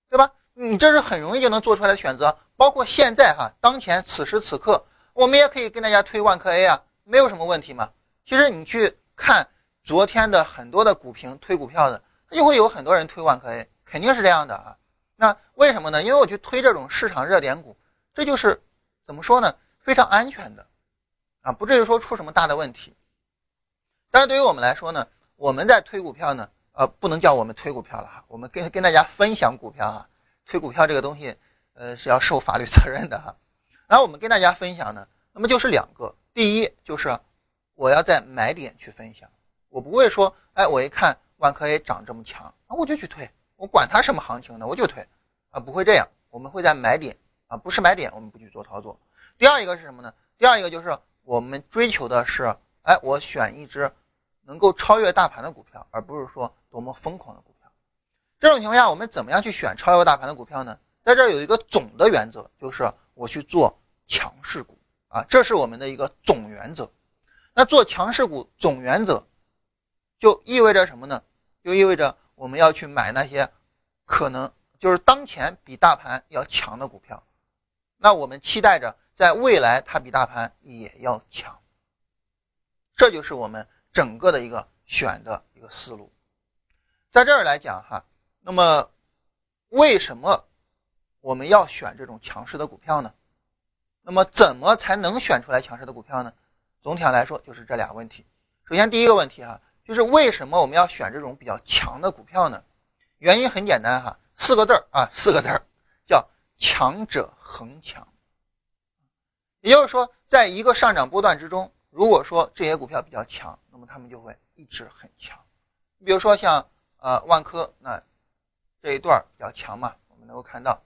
[SPEAKER 1] 对吧？你这是很容易就能做出来的选择。包括现在哈，当前此时此刻，我们也可以跟大家推万科 A 啊，没有什么问题嘛。其实你去看昨天的很多的股评推股票的，就会有很多人推万科 A，肯定是这样的啊。那为什么呢？因为我去推这种市场热点股。这就是怎么说呢？非常安全的，啊，不至于说出什么大的问题。但是对于我们来说呢，我们在推股票呢，呃，不能叫我们推股票了哈，我们跟跟大家分享股票哈。推股票这个东西，呃，是要受法律责任的哈。然后我们跟大家分享呢，那么就是两个，第一就是我要在买点去分享，我不会说，哎，我一看万科 A 涨这么强，啊，我就去推，我管它什么行情呢，我就推，啊，不会这样，我们会在买点。啊，不是买点，我们不去做操作。第二一个是什么呢？第二一个就是我们追求的是，哎，我选一只能够超越大盘的股票，而不是说多么疯狂的股票。这种情况下，我们怎么样去选超越大盘的股票呢？在这儿有一个总的原则，就是我去做强势股啊，这是我们的一个总原则。那做强势股总原则，就意味着什么呢？就意味着我们要去买那些可能就是当前比大盘要强的股票。那我们期待着，在未来它比大盘也要强，这就是我们整个的一个选的一个思路。在这儿来讲哈，那么为什么我们要选这种强势的股票呢？那么怎么才能选出来强势的股票呢？总体上来说，就是这俩问题。首先第一个问题哈，就是为什么我们要选这种比较强的股票呢？原因很简单哈，四个字儿啊，四个字儿叫。强者恒强，也就是说，在一个上涨波段之中，如果说这些股票比较强，那么他们就会一直很强。你比如说像呃万科，那这一段比较强嘛，我们能够看到。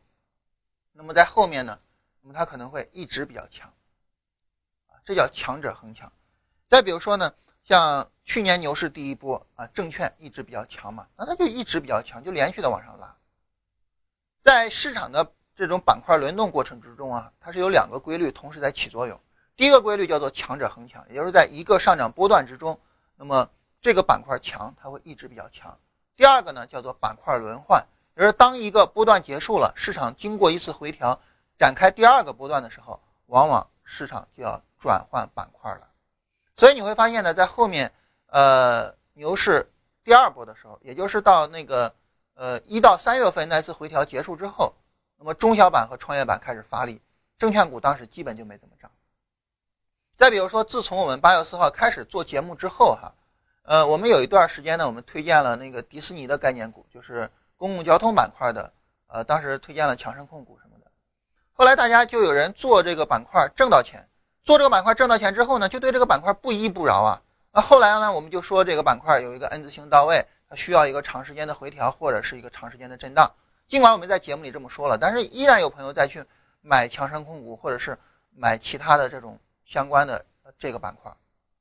[SPEAKER 1] 那么在后面呢，那么它可能会一直比较强，啊，这叫强者恒强。再比如说呢，像去年牛市第一波啊，证券一直比较强嘛，那它就一直比较强，就连续的往上拉。在市场的这种板块轮动过程之中啊，它是有两个规律同时在起作用。第一个规律叫做强者恒强，也就是在一个上涨波段之中，那么这个板块强，它会一直比较强。第二个呢叫做板块轮换，也就是当一个波段结束了，市场经过一次回调，展开第二个波段的时候，往往市场就要转换板块了。所以你会发现呢，在后面呃牛市第二波的时候，也就是到那个呃一到三月份那次回调结束之后。那么中小板和创业板开始发力，证券股当时基本就没怎么涨。再比如说，自从我们八月四号开始做节目之后，哈，呃，我们有一段时间呢，我们推荐了那个迪士尼的概念股，就是公共交通板块的，呃，当时推荐了强生控股什么的。后来大家就有人做这个板块挣到钱，做这个板块挣到钱之后呢，就对这个板块不依不饶啊。那后来呢，我们就说这个板块有一个 N 字形到位，它需要一个长时间的回调或者是一个长时间的震荡。尽管我们在节目里这么说了，但是依然有朋友再去买强生控股，或者是买其他的这种相关的这个板块，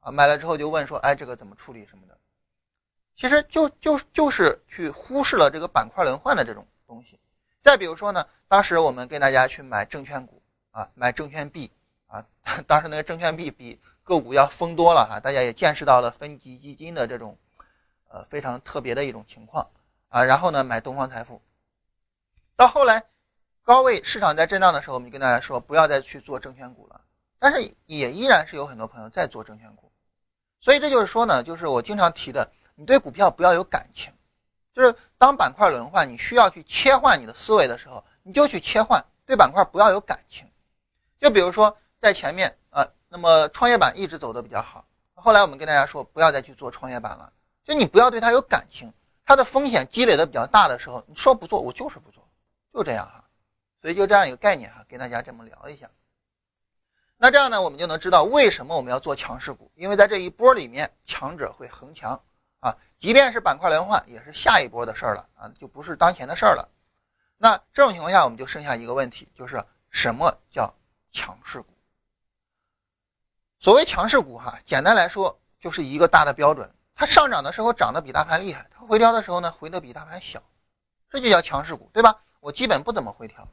[SPEAKER 1] 啊，买了之后就问说，哎，这个怎么处理什么的？其实就就就是去忽视了这个板块轮换的这种东西。再比如说呢，当时我们跟大家去买证券股啊，买证券币啊，当时那个证券币比个股要疯多了哈，大家也见识到了分级基金的这种呃非常特别的一种情况啊。然后呢，买东方财富，到后来高位市场在震荡的时候，我们跟大家说不要再去做证券股了，但是也依然是有很多朋友在做证券股。所以这就是说呢，就是我经常提的，你对股票不要有感情，就是当板块轮换，你需要去切换你的思维的时候，你就去切换，对板块不要有感情。就比如说在前面啊，那么创业板一直走的比较好，后来我们跟大家说不要再去做创业板了，就你不要对它有感情，它的风险积累的比较大的时候，你说不做我就是不做，就这样哈。所以就这样一个概念哈，跟大家这么聊一下。那这样呢，我们就能知道为什么我们要做强势股，因为在这一波里面，强者会恒强啊，即便是板块轮换，也是下一波的事儿了啊，就不是当前的事儿了。那这种情况下，我们就剩下一个问题，就是什么叫强势股？所谓强势股哈，简单来说就是一个大的标准，它上涨的时候涨得比大盘厉害，它回调的时候呢回得比大盘小，这就叫强势股，对吧？我基本不怎么回调，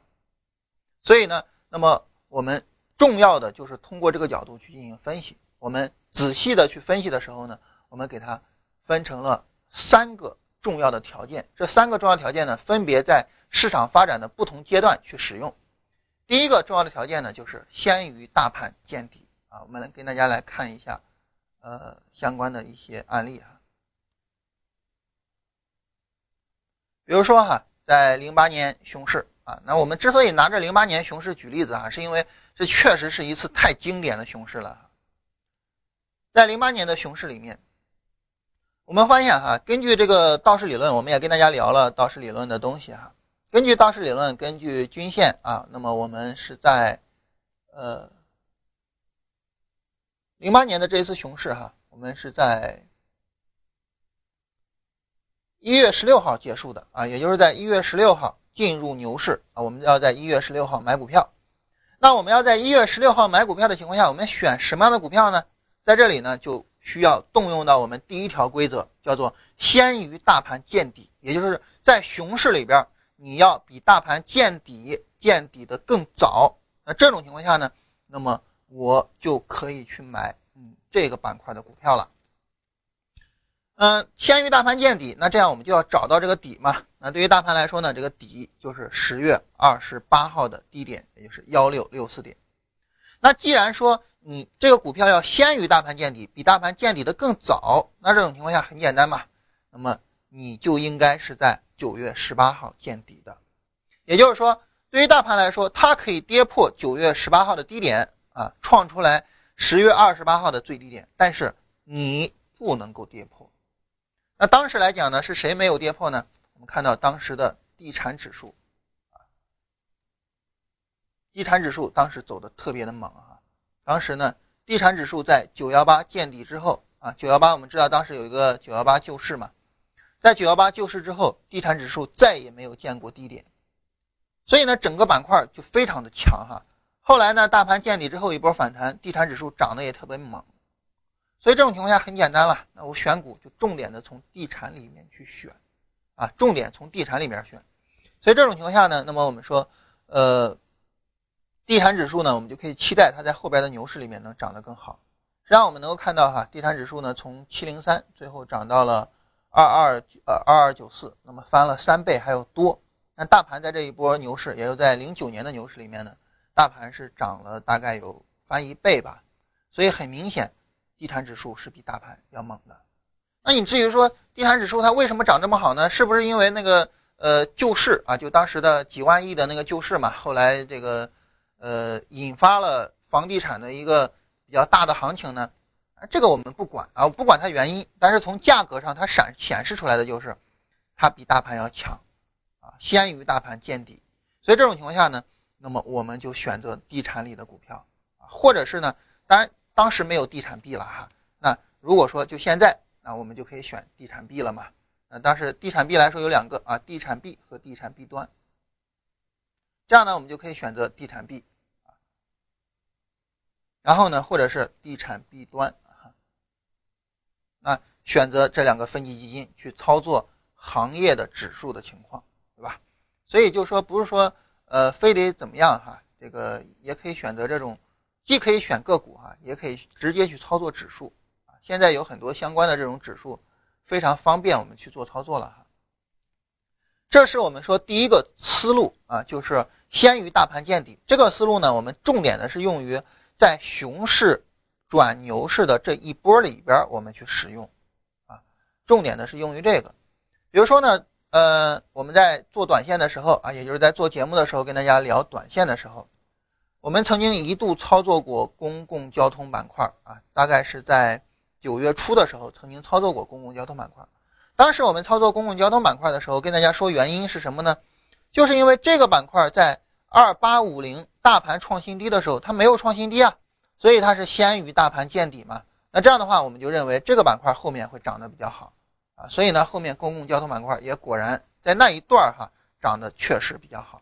[SPEAKER 1] 所以呢，那么我们。重要的就是通过这个角度去进行分析。我们仔细的去分析的时候呢，我们给它分成了三个重要的条件。这三个重要条件呢，分别在市场发展的不同阶段去使用。第一个重要的条件呢，就是先于大盘见底啊。我们来跟大家来看一下，呃，相关的一些案例哈。比如说哈，在零八年熊市。啊，那我们之所以拿着零八年熊市举例子啊，是因为这确实是一次太经典的熊市了。在零八年的熊市里面，我们发现哈，根据这个道氏理论，我们也跟大家聊了道氏理论的东西哈。根据道氏理论，根据均线啊，那么我们是在呃零八年的这一次熊市哈，我们是在一月十六号结束的啊，也就是在一月十六号。进入牛市啊，我们要在一月十六号买股票。那我们要在一月十六号买股票的情况下，我们选什么样的股票呢？在这里呢，就需要动用到我们第一条规则，叫做先于大盘见底。也就是在熊市里边，你要比大盘见底见底的更早。那这种情况下呢，那么我就可以去买嗯这个板块的股票了。嗯，先于大盘见底，那这样我们就要找到这个底嘛。那对于大盘来说呢，这个底就是十月二十八号的低点，也就是幺六六四点。那既然说你这个股票要先于大盘见底，比大盘见底的更早，那这种情况下很简单嘛，那么你就应该是在九月十八号见底的。也就是说，对于大盘来说，它可以跌破九月十八号的低点啊，创出来十月二十八号的最低点，但是你不能够跌破。那当时来讲呢，是谁没有跌破呢？我们看到当时的地产指数，啊，地产指数当时走的特别的猛啊。当时呢，地产指数在九幺八见底之后啊，九幺八我们知道当时有一个九幺八救市嘛，在九幺八救市之后，地产指数再也没有见过低点，所以呢，整个板块就非常的强哈。后来呢，大盘见底之后一波反弹，地产指数涨得也特别猛。所以这种情况下很简单了，那我选股就重点的从地产里面去选，啊，重点从地产里面选。所以这种情况下呢，那么我们说，呃，地产指数呢，我们就可以期待它在后边的牛市里面能涨得更好。实际上我们能够看到哈，地产指数呢从七零三最后涨到了二二呃二二九四，那么翻了三倍还有多。那大盘在这一波牛市，也就在零九年的牛市里面呢，大盘是涨了大概有翻一倍吧。所以很明显。地产指数是比大盘要猛的，那你至于说地产指数它为什么涨这么好呢？是不是因为那个呃救市啊？就当时的几万亿的那个救市嘛，后来这个呃引发了房地产的一个比较大的行情呢？这个我们不管啊，不管它原因，但是从价格上它闪显示出来的就是它比大盘要强啊，先于大盘见底，所以这种情况下呢，那么我们就选择地产里的股票啊，或者是呢，当然。当时没有地产币了哈，那如果说就现在，那我们就可以选地产币了嘛。那当时地产币来说有两个啊，地产币和地产币端。这样呢，我们就可以选择地产币啊，然后呢，或者是地产币端啊。那选择这两个分级基金去操作行业的指数的情况，对吧？所以就说不是说呃非得怎么样哈，这个也可以选择这种，既可以选个股哈，也可以直接去操作指数啊。现在有很多相关的这种指数，非常方便我们去做操作了哈。这是我们说第一个思路啊，就是先于大盘见底。这个思路呢，我们重点的是用于在熊市转牛市的这一波里边，我们去使用啊，重点的是用于这个。比如说呢，呃，我们在做短线的时候啊，也就是在做节目的时候，跟大家聊短线的时候，我们曾经一度操作过公共交通板块啊，大概是在九月初的时候，曾经操作过公共交通板块。当时我们操作公共交通板块的时候，跟大家说原因是什么呢？就是因为这个板块在二八五零大盘创新低的时候，它没有创新低啊，所以它是先于大盘见底嘛。那这样的话，我们就认为这个板块后面会涨得比较好啊。所以呢，后面公共交通板块也果然在那一段哈涨得确实比较好。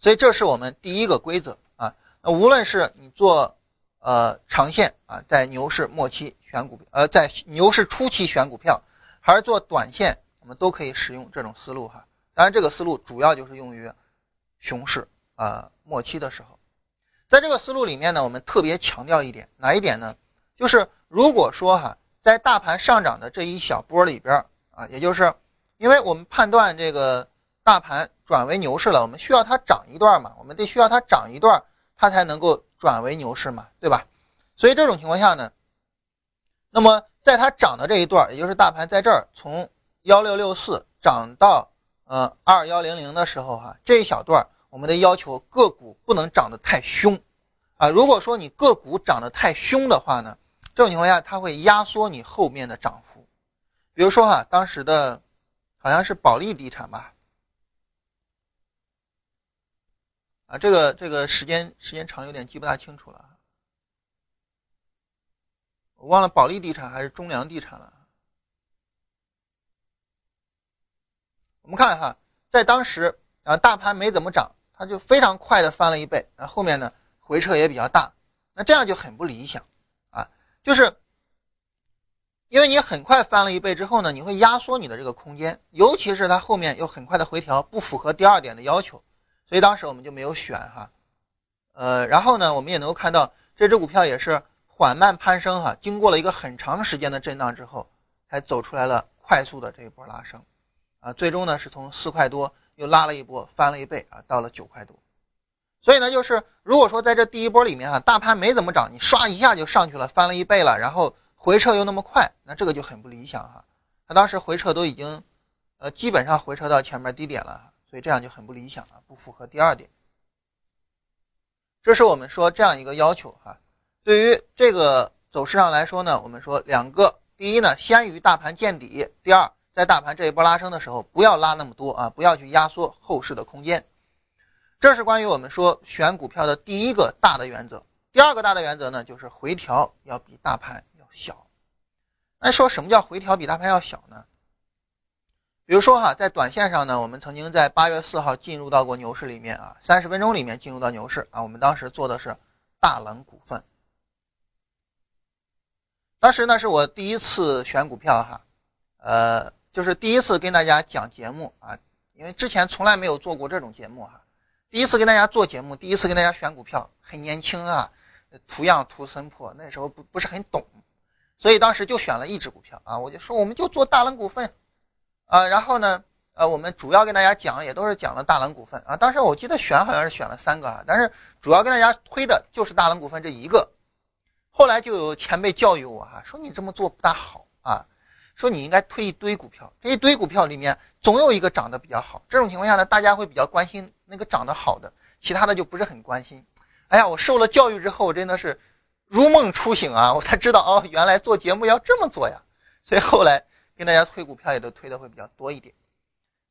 [SPEAKER 1] 所以这是我们第一个规则啊。那无论是你做呃长线啊，在牛市末期选股票，呃，在牛市初期选股票。还是做短线，我们都可以使用这种思路哈。当然，这个思路主要就是用于熊市啊末期的时候。在这个思路里面呢，我们特别强调一点，哪一点呢？就是如果说哈，在大盘上涨的这一小波里边啊，也就是因为我们判断这个大盘转为牛市了，我们需要它涨一段嘛，我们得需要它涨一段，它才能够转为牛市嘛，对吧？所以这种情况下呢，那么。在它涨的这一段，也就是大盘在这儿从幺六六四涨到呃二幺零零的时候，哈，这一小段我们的要求个股不能涨得太凶啊。如果说你个股涨得太凶的话呢，这种情况下它会压缩你后面的涨幅。比如说哈，当时的好像是保利地产吧，啊，这个这个时间时间长有点记不大清楚了。我忘了保利地产还是中粮地产了。我们看哈，在当时啊，大盘没怎么涨，它就非常快的翻了一倍，那后面呢回撤也比较大，那这样就很不理想，就是因为你很快翻了一倍之后呢，你会压缩你的这个空间，尤其是它后面又很快的回调，不符合第二点的要求，所以当时我们就没有选哈。呃，然后呢，我们也能够看到这只股票也是。缓慢攀升，哈，经过了一个很长时间的震荡之后，才走出来了快速的这一波拉升，啊，最终呢是从四块多又拉了一波，翻了一倍啊，到了九块多。所以呢，就是如果说在这第一波里面哈，大盘没怎么涨，你唰一下就上去了，翻了一倍了，然后回撤又那么快，那这个就很不理想哈。它当时回撤都已经，呃，基本上回撤到前面低点了，所以这样就很不理想了，不符合第二点。这是我们说这样一个要求哈。对于这个走势上来说呢，我们说两个：第一呢，先于大盘见底；第二，在大盘这一波拉升的时候，不要拉那么多啊，不要去压缩后市的空间。这是关于我们说选股票的第一个大的原则。第二个大的原则呢，就是回调要比大盘要小。那说什么叫回调比大盘要小呢？比如说哈，在短线上呢，我们曾经在八月四号进入到过牛市里面啊，三十分钟里面进入到牛市啊，我们当时做的是大冷股份。当时呢是我第一次选股票哈，呃，就是第一次跟大家讲节目啊，因为之前从来没有做过这种节目哈，第一次跟大家做节目，第一次跟大家选股票，很年轻啊，图样图森破，那时候不不是很懂，所以当时就选了一只股票啊，我就说我们就做大冷股份啊，然后呢，呃，我们主要跟大家讲也都是讲了大冷股份啊，当时我记得选好像是选了三个啊，但是主要跟大家推的就是大冷股份这一个。后来就有前辈教育我哈，说你这么做不大好啊，说你应该推一堆股票，这一堆股票里面总有一个涨得比较好。这种情况下呢，大家会比较关心那个涨得好的，其他的就不是很关心。哎呀，我受了教育之后真的是如梦初醒啊，我才知道哦，原来做节目要这么做呀。所以后来跟大家推股票也都推的会比较多一点。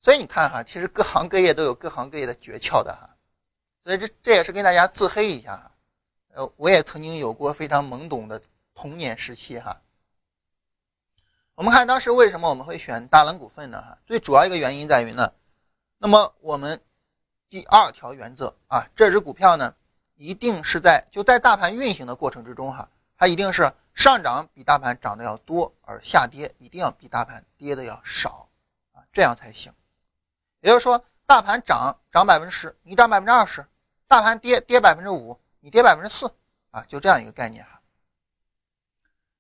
[SPEAKER 1] 所以你看哈，其实各行各业都有各行各业的诀窍的哈。所以这这也是跟大家自黑一下哈。呃，我也曾经有过非常懵懂的童年时期哈。我们看当时为什么我们会选大冷股份呢？哈，最主要一个原因在于呢，那么我们第二条原则啊，这只股票呢，一定是在就在大盘运行的过程之中哈，它一定是上涨比大盘涨的要多，而下跌一定要比大盘跌的要少啊，这样才行。也就是说，大盘涨涨百分之十，你涨百分之二十；大盘跌跌百分之五，你跌百分之四啊，就这样一个概念哈。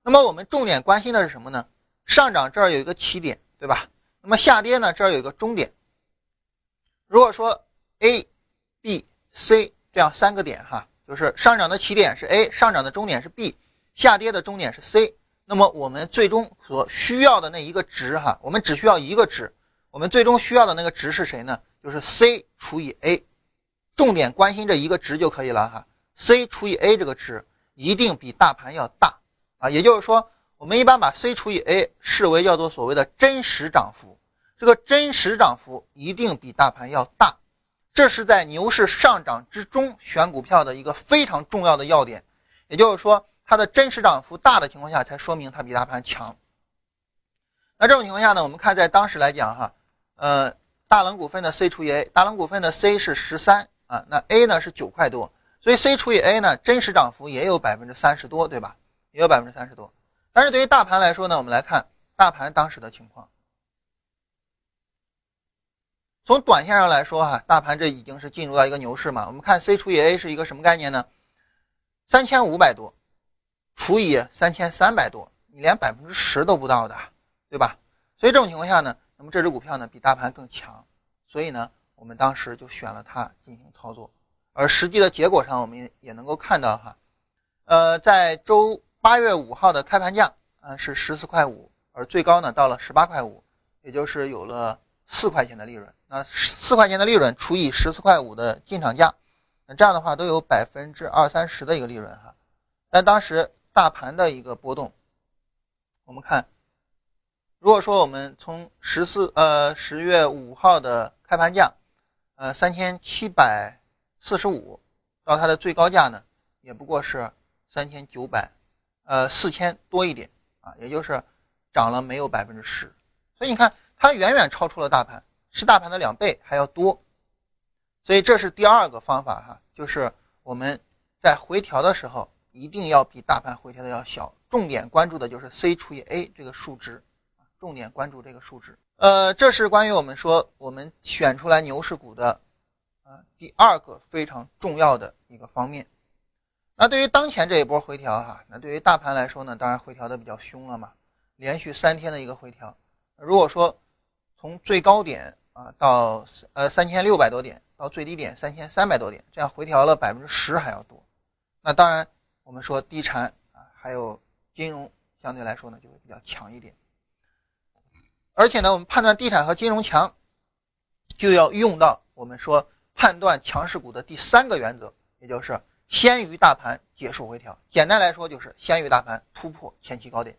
[SPEAKER 1] 那么我们重点关心的是什么呢？上涨这儿有一个起点，对吧？那么下跌呢，这儿有一个终点。如果说 A、B、C 这样三个点哈，就是上涨的起点是 A，上涨的终点是 B，下跌的终点是 C。那么我们最终所需要的那一个值哈，我们只需要一个值。我们最终需要的那个值是谁呢？就是 C 除以 A，重点关心这一个值就可以了哈。C 除以 A 这个值一定比大盘要大啊，也就是说，我们一般把 C 除以 A 视为叫做所谓的真实涨幅，这个真实涨幅一定比大盘要大，这是在牛市上涨之中选股票的一个非常重要的要点。也就是说，它的真实涨幅大的情况下，才说明它比大盘强。那这种情况下呢，我们看在当时来讲哈。呃，大冷股份的 C 除以 A，大冷股份的 C 是十三啊，那 A 呢是九块多，所以 C 除以 A 呢，真实涨幅也有百分之三十多，对吧？也有百分之三十多。但是对于大盘来说呢，我们来看大盘当时的情况。从短线上来说哈，大盘这已经是进入到一个牛市嘛。我们看 C 除以 A 是一个什么概念呢？三千五百多除以三千三百多，你连百分之十都不到的，对吧？所以这种情况下呢？那么这只股票呢比大盘更强，所以呢我们当时就选了它进行操作，而实际的结果上我们也能够看到哈，呃在周八月五号的开盘价啊是十四块五，而最高呢到了十八块五，也就是有了四块钱的利润。那四块钱的利润除以十四块五的进场价，那这样的话都有百分之二三十的一个利润哈。但当时大盘的一个波动，我们看。如果说我们从十四呃十月五号的开盘价，呃三千七百四十五，到它的最高价呢，也不过是三千九百，呃四千多一点啊，也就是涨了没有百分之十，所以你看它远远超出了大盘，是大盘的两倍还要多，所以这是第二个方法哈，就是我们在回调的时候一定要比大盘回调的要小，重点关注的就是 C 除以 A 这个数值。重点关注这个数值，呃，这是关于我们说我们选出来牛市股的，啊，第二个非常重要的一个方面。那对于当前这一波回调哈，那对于大盘来说呢，当然回调的比较凶了嘛，连续三天的一个回调。如果说从最高点啊到呃三千六百多点到最低点三千三百多点，这样回调了百分之十还要多。那当然我们说地产啊还有金融相对来说呢就会比较强一点。而且呢，我们判断地产和金融强，就要用到我们说判断强势股的第三个原则，也就是先于大盘结束回调。简单来说，就是先于大盘突破前期高点。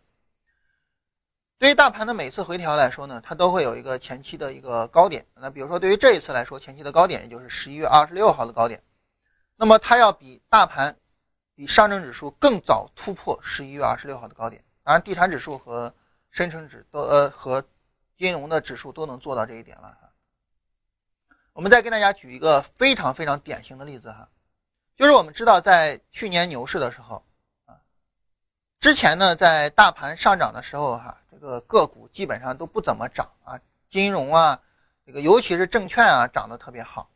[SPEAKER 1] 对于大盘的每次回调来说呢，它都会有一个前期的一个高点。那比如说，对于这一次来说，前期的高点也就是十一月二十六号的高点，那么它要比大盘、比上证指数更早突破十一月二十六号的高点。当然，地产指数和深成指都呃和金融的指数都能做到这一点了哈。我们再跟大家举一个非常非常典型的例子哈，就是我们知道在去年牛市的时候，之前呢在大盘上涨的时候哈，这个个股基本上都不怎么涨啊，金融啊，这个尤其是证券啊涨得特别好。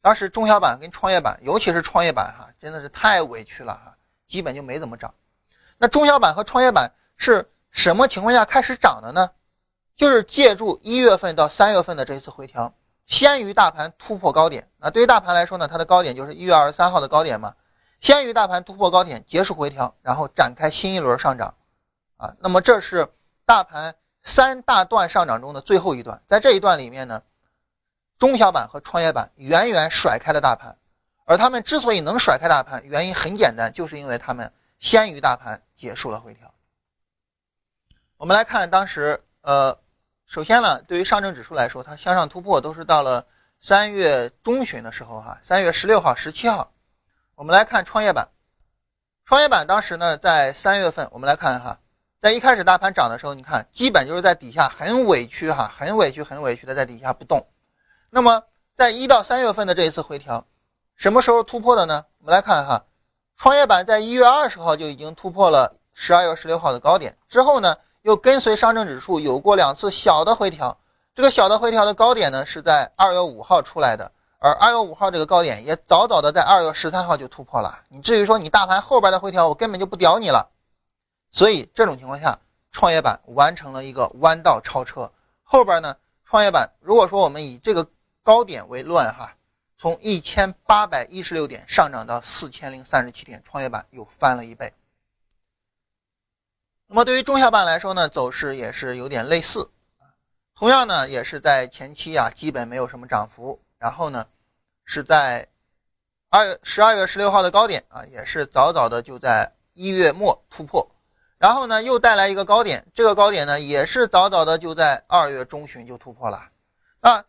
[SPEAKER 1] 当时中小板跟创业板，尤其是创业板哈，真的是太委屈了哈，基本就没怎么涨。那中小板和创业板是什么情况下开始涨的呢？就是借助一月份到三月份的这一次回调，先于大盘突破高点。那对于大盘来说呢，它的高点就是一月二十三号的高点嘛。先于大盘突破高点，结束回调，然后展开新一轮上涨。啊，那么这是大盘三大段上涨中的最后一段。在这一段里面呢，中小板和创业板远远甩开了大盘。而他们之所以能甩开大盘，原因很简单，就是因为他们先于大盘结束了回调。我们来看当时，呃。首先呢，对于上证指数来说，它向上突破都是到了三月中旬的时候，哈，三月十六号、十七号。我们来看创业板，创业板当时呢，在三月份，我们来看哈，在一开始大盘涨的时候，你看基本就是在底下很委屈哈，很委屈、很委屈的在底下不动。那么在一到三月份的这一次回调，什么时候突破的呢？我们来看哈，创业板在一月二十号就已经突破了十二月十六号的高点，之后呢，又跟随上证指数有过两次小的回调。这个小的回调的高点呢，是在二月五号出来的，而二月五号这个高点也早早的在二月十三号就突破了。你至于说你大盘后边的回调，我根本就不屌你了。所以这种情况下，创业板完成了一个弯道超车。后边呢，创业板如果说我们以这个高点为论哈，从一千八百一十六点上涨到四千零三十七点，创业板又翻了一倍。那么对于中小板来说呢，走势也是有点类似。同样呢，也是在前期啊，基本没有什么涨幅。然后呢，是在二月十二月十六号的高点啊，也是早早的就在一月末突破。然后呢，又带来一个高点，这个高点呢，也是早早的就在二月中旬就突破了。那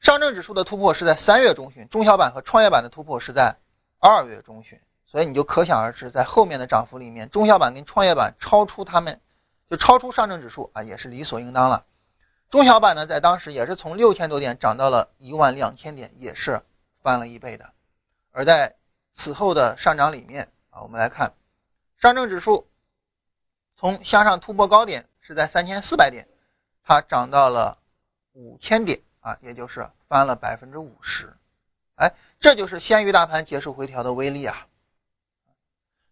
[SPEAKER 1] 上证指数的突破是在三月中旬，中小板和创业板的突破是在二月中旬。所以你就可想而知，在后面的涨幅里面，中小板跟创业板超出他们，就超出上证指数啊，也是理所应当了。中小板呢，在当时也是从六千多点涨到了一万两千点，也是翻了一倍的。而在此后的上涨里面啊，我们来看，上证指数从向上突破高点是在三千四百点，它涨到了五千点啊，也就是翻了百分之五十。哎，这就是先于大盘结束回调的威力啊。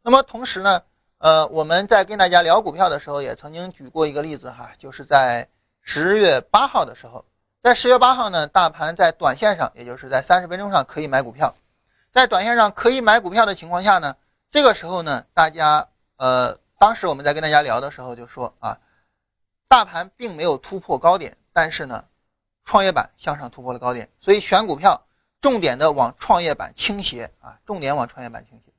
[SPEAKER 1] 那么同时呢，呃，我们在跟大家聊股票的时候，也曾经举过一个例子哈，就是在。十月八号的时候，在十月八号呢，大盘在短线上，也就是在三十分钟上可以买股票，在短线上可以买股票的情况下呢，这个时候呢，大家呃，当时我们在跟大家聊的时候就说啊，大盘并没有突破高点，但是呢，创业板向上突破了高点，所以选股票重点的往创业板倾斜啊，重点往创业板倾斜。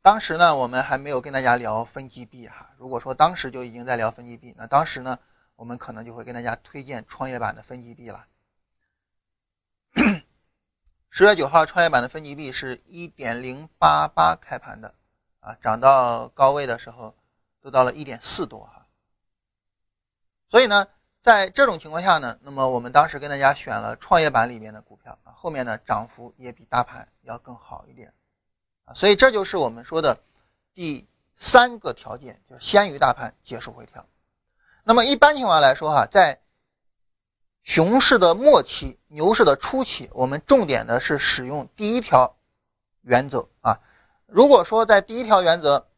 [SPEAKER 1] 当时呢，我们还没有跟大家聊分级币哈。如果说当时就已经在聊分级币，那当时呢，我们可能就会跟大家推荐创业板的分级币了。十月九号，创业板的分级币是一点零八八开盘的，啊，涨到高位的时候都到了一点四多哈。所以呢，在这种情况下呢，那么我们当时跟大家选了创业板里面的股票啊，后面呢涨幅也比大盘要更好一点。啊，所以这就是我们说的第三个条件，就是先于大盘结束回调。那么一般情况来说，哈，在熊市的末期、牛市的初期，我们重点的是使用第一条原则啊。如果说在第一条原则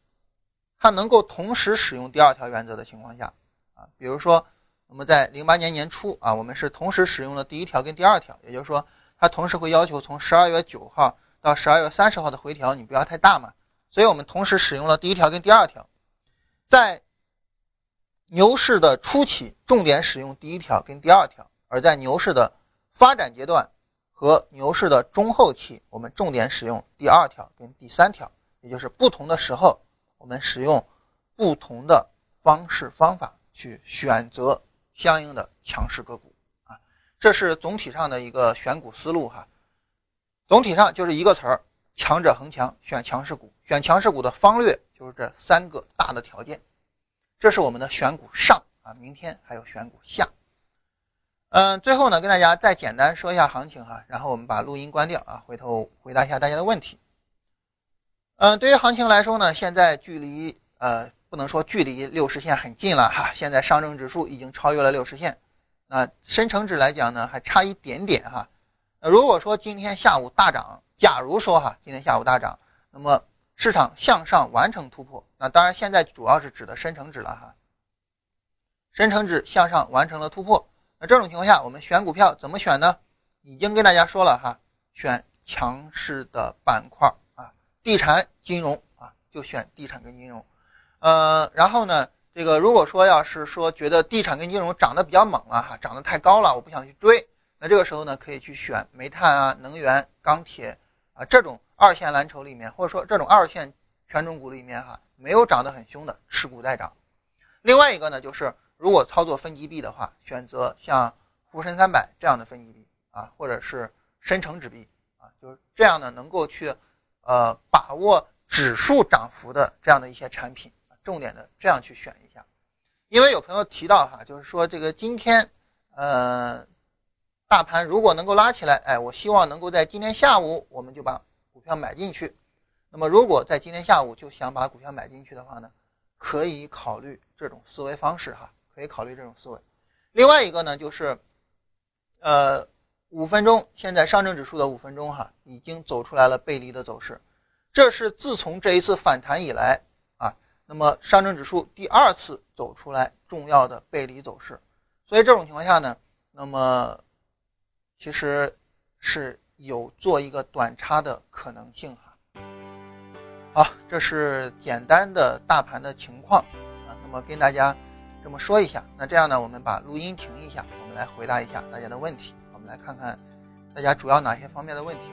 [SPEAKER 1] 它能够同时使用第二条原则的情况下啊，比如说我们在零八年年初啊，我们是同时使用了第一条跟第二条，也就是说，它同时会要求从十二月九号。到十二月三十号的回调，你不要太大嘛，所以我们同时使用了第一条跟第二条，在牛市的初期，重点使用第一条跟第二条；而在牛市的发展阶段和牛市的中后期，我们重点使用第二条跟第三条，也就是不同的时候，我们使用不同的方式方法去选择相应的强势个股啊，这是总体上的一个选股思路哈。总体上就是一个词儿：强者恒强，选强势股。选强势股的方略就是这三个大的条件。这是我们的选股上啊，明天还有选股下。嗯，最后呢，跟大家再简单说一下行情哈，然后我们把录音关掉啊，回头回答一下大家的问题。嗯，对于行情来说呢，现在距离呃不能说距离六十线很近了哈，现在上证指数已经超越了六十线，那深成指来讲呢，还差一点点哈。那如果说今天下午大涨，假如说哈，今天下午大涨，那么市场向上完成突破，那当然现在主要是指的深成指了哈。深成指向上完成了突破，那这种情况下，我们选股票怎么选呢？已经跟大家说了哈，选强势的板块啊，地产、金融啊，就选地产跟金融。呃，然后呢，这个如果说要是说觉得地产跟金融涨得比较猛了哈，涨得太高了，我不想去追。那这个时候呢，可以去选煤炭啊、能源、钢铁啊这种二线蓝筹里面，或者说这种二线权重股里面哈，没有涨得很凶的，持股待涨。另外一个呢，就是如果操作分级币的话，选择像沪深三百这样的分级币啊，或者是深成指币啊，就是这样呢，能够去呃把握指数涨幅的这样的一些产品，重点的这样去选一下。因为有朋友提到哈，就是说这个今天呃。大盘如果能够拉起来，哎，我希望能够在今天下午我们就把票买进去。那么如果在今天下午就想把股票买进去的话呢，可以考虑这种思维方式哈，可以考虑这种思维。另外一个呢，就是呃五分钟，现在上证指数的五分钟哈，已经走出来了背离的走势，这是自从这一次反弹以来啊，那么上证指数第二次走出来重要的背离走势，所以这种情况下呢，那么其实是有做一个短差的可能性哈。好，这是简单的大盘的情况啊。那么跟大家这么说一下，那这样呢，我们把录音停一下，我们来回答一下大家的问题。我们来看看大家主要哪些方面的问题。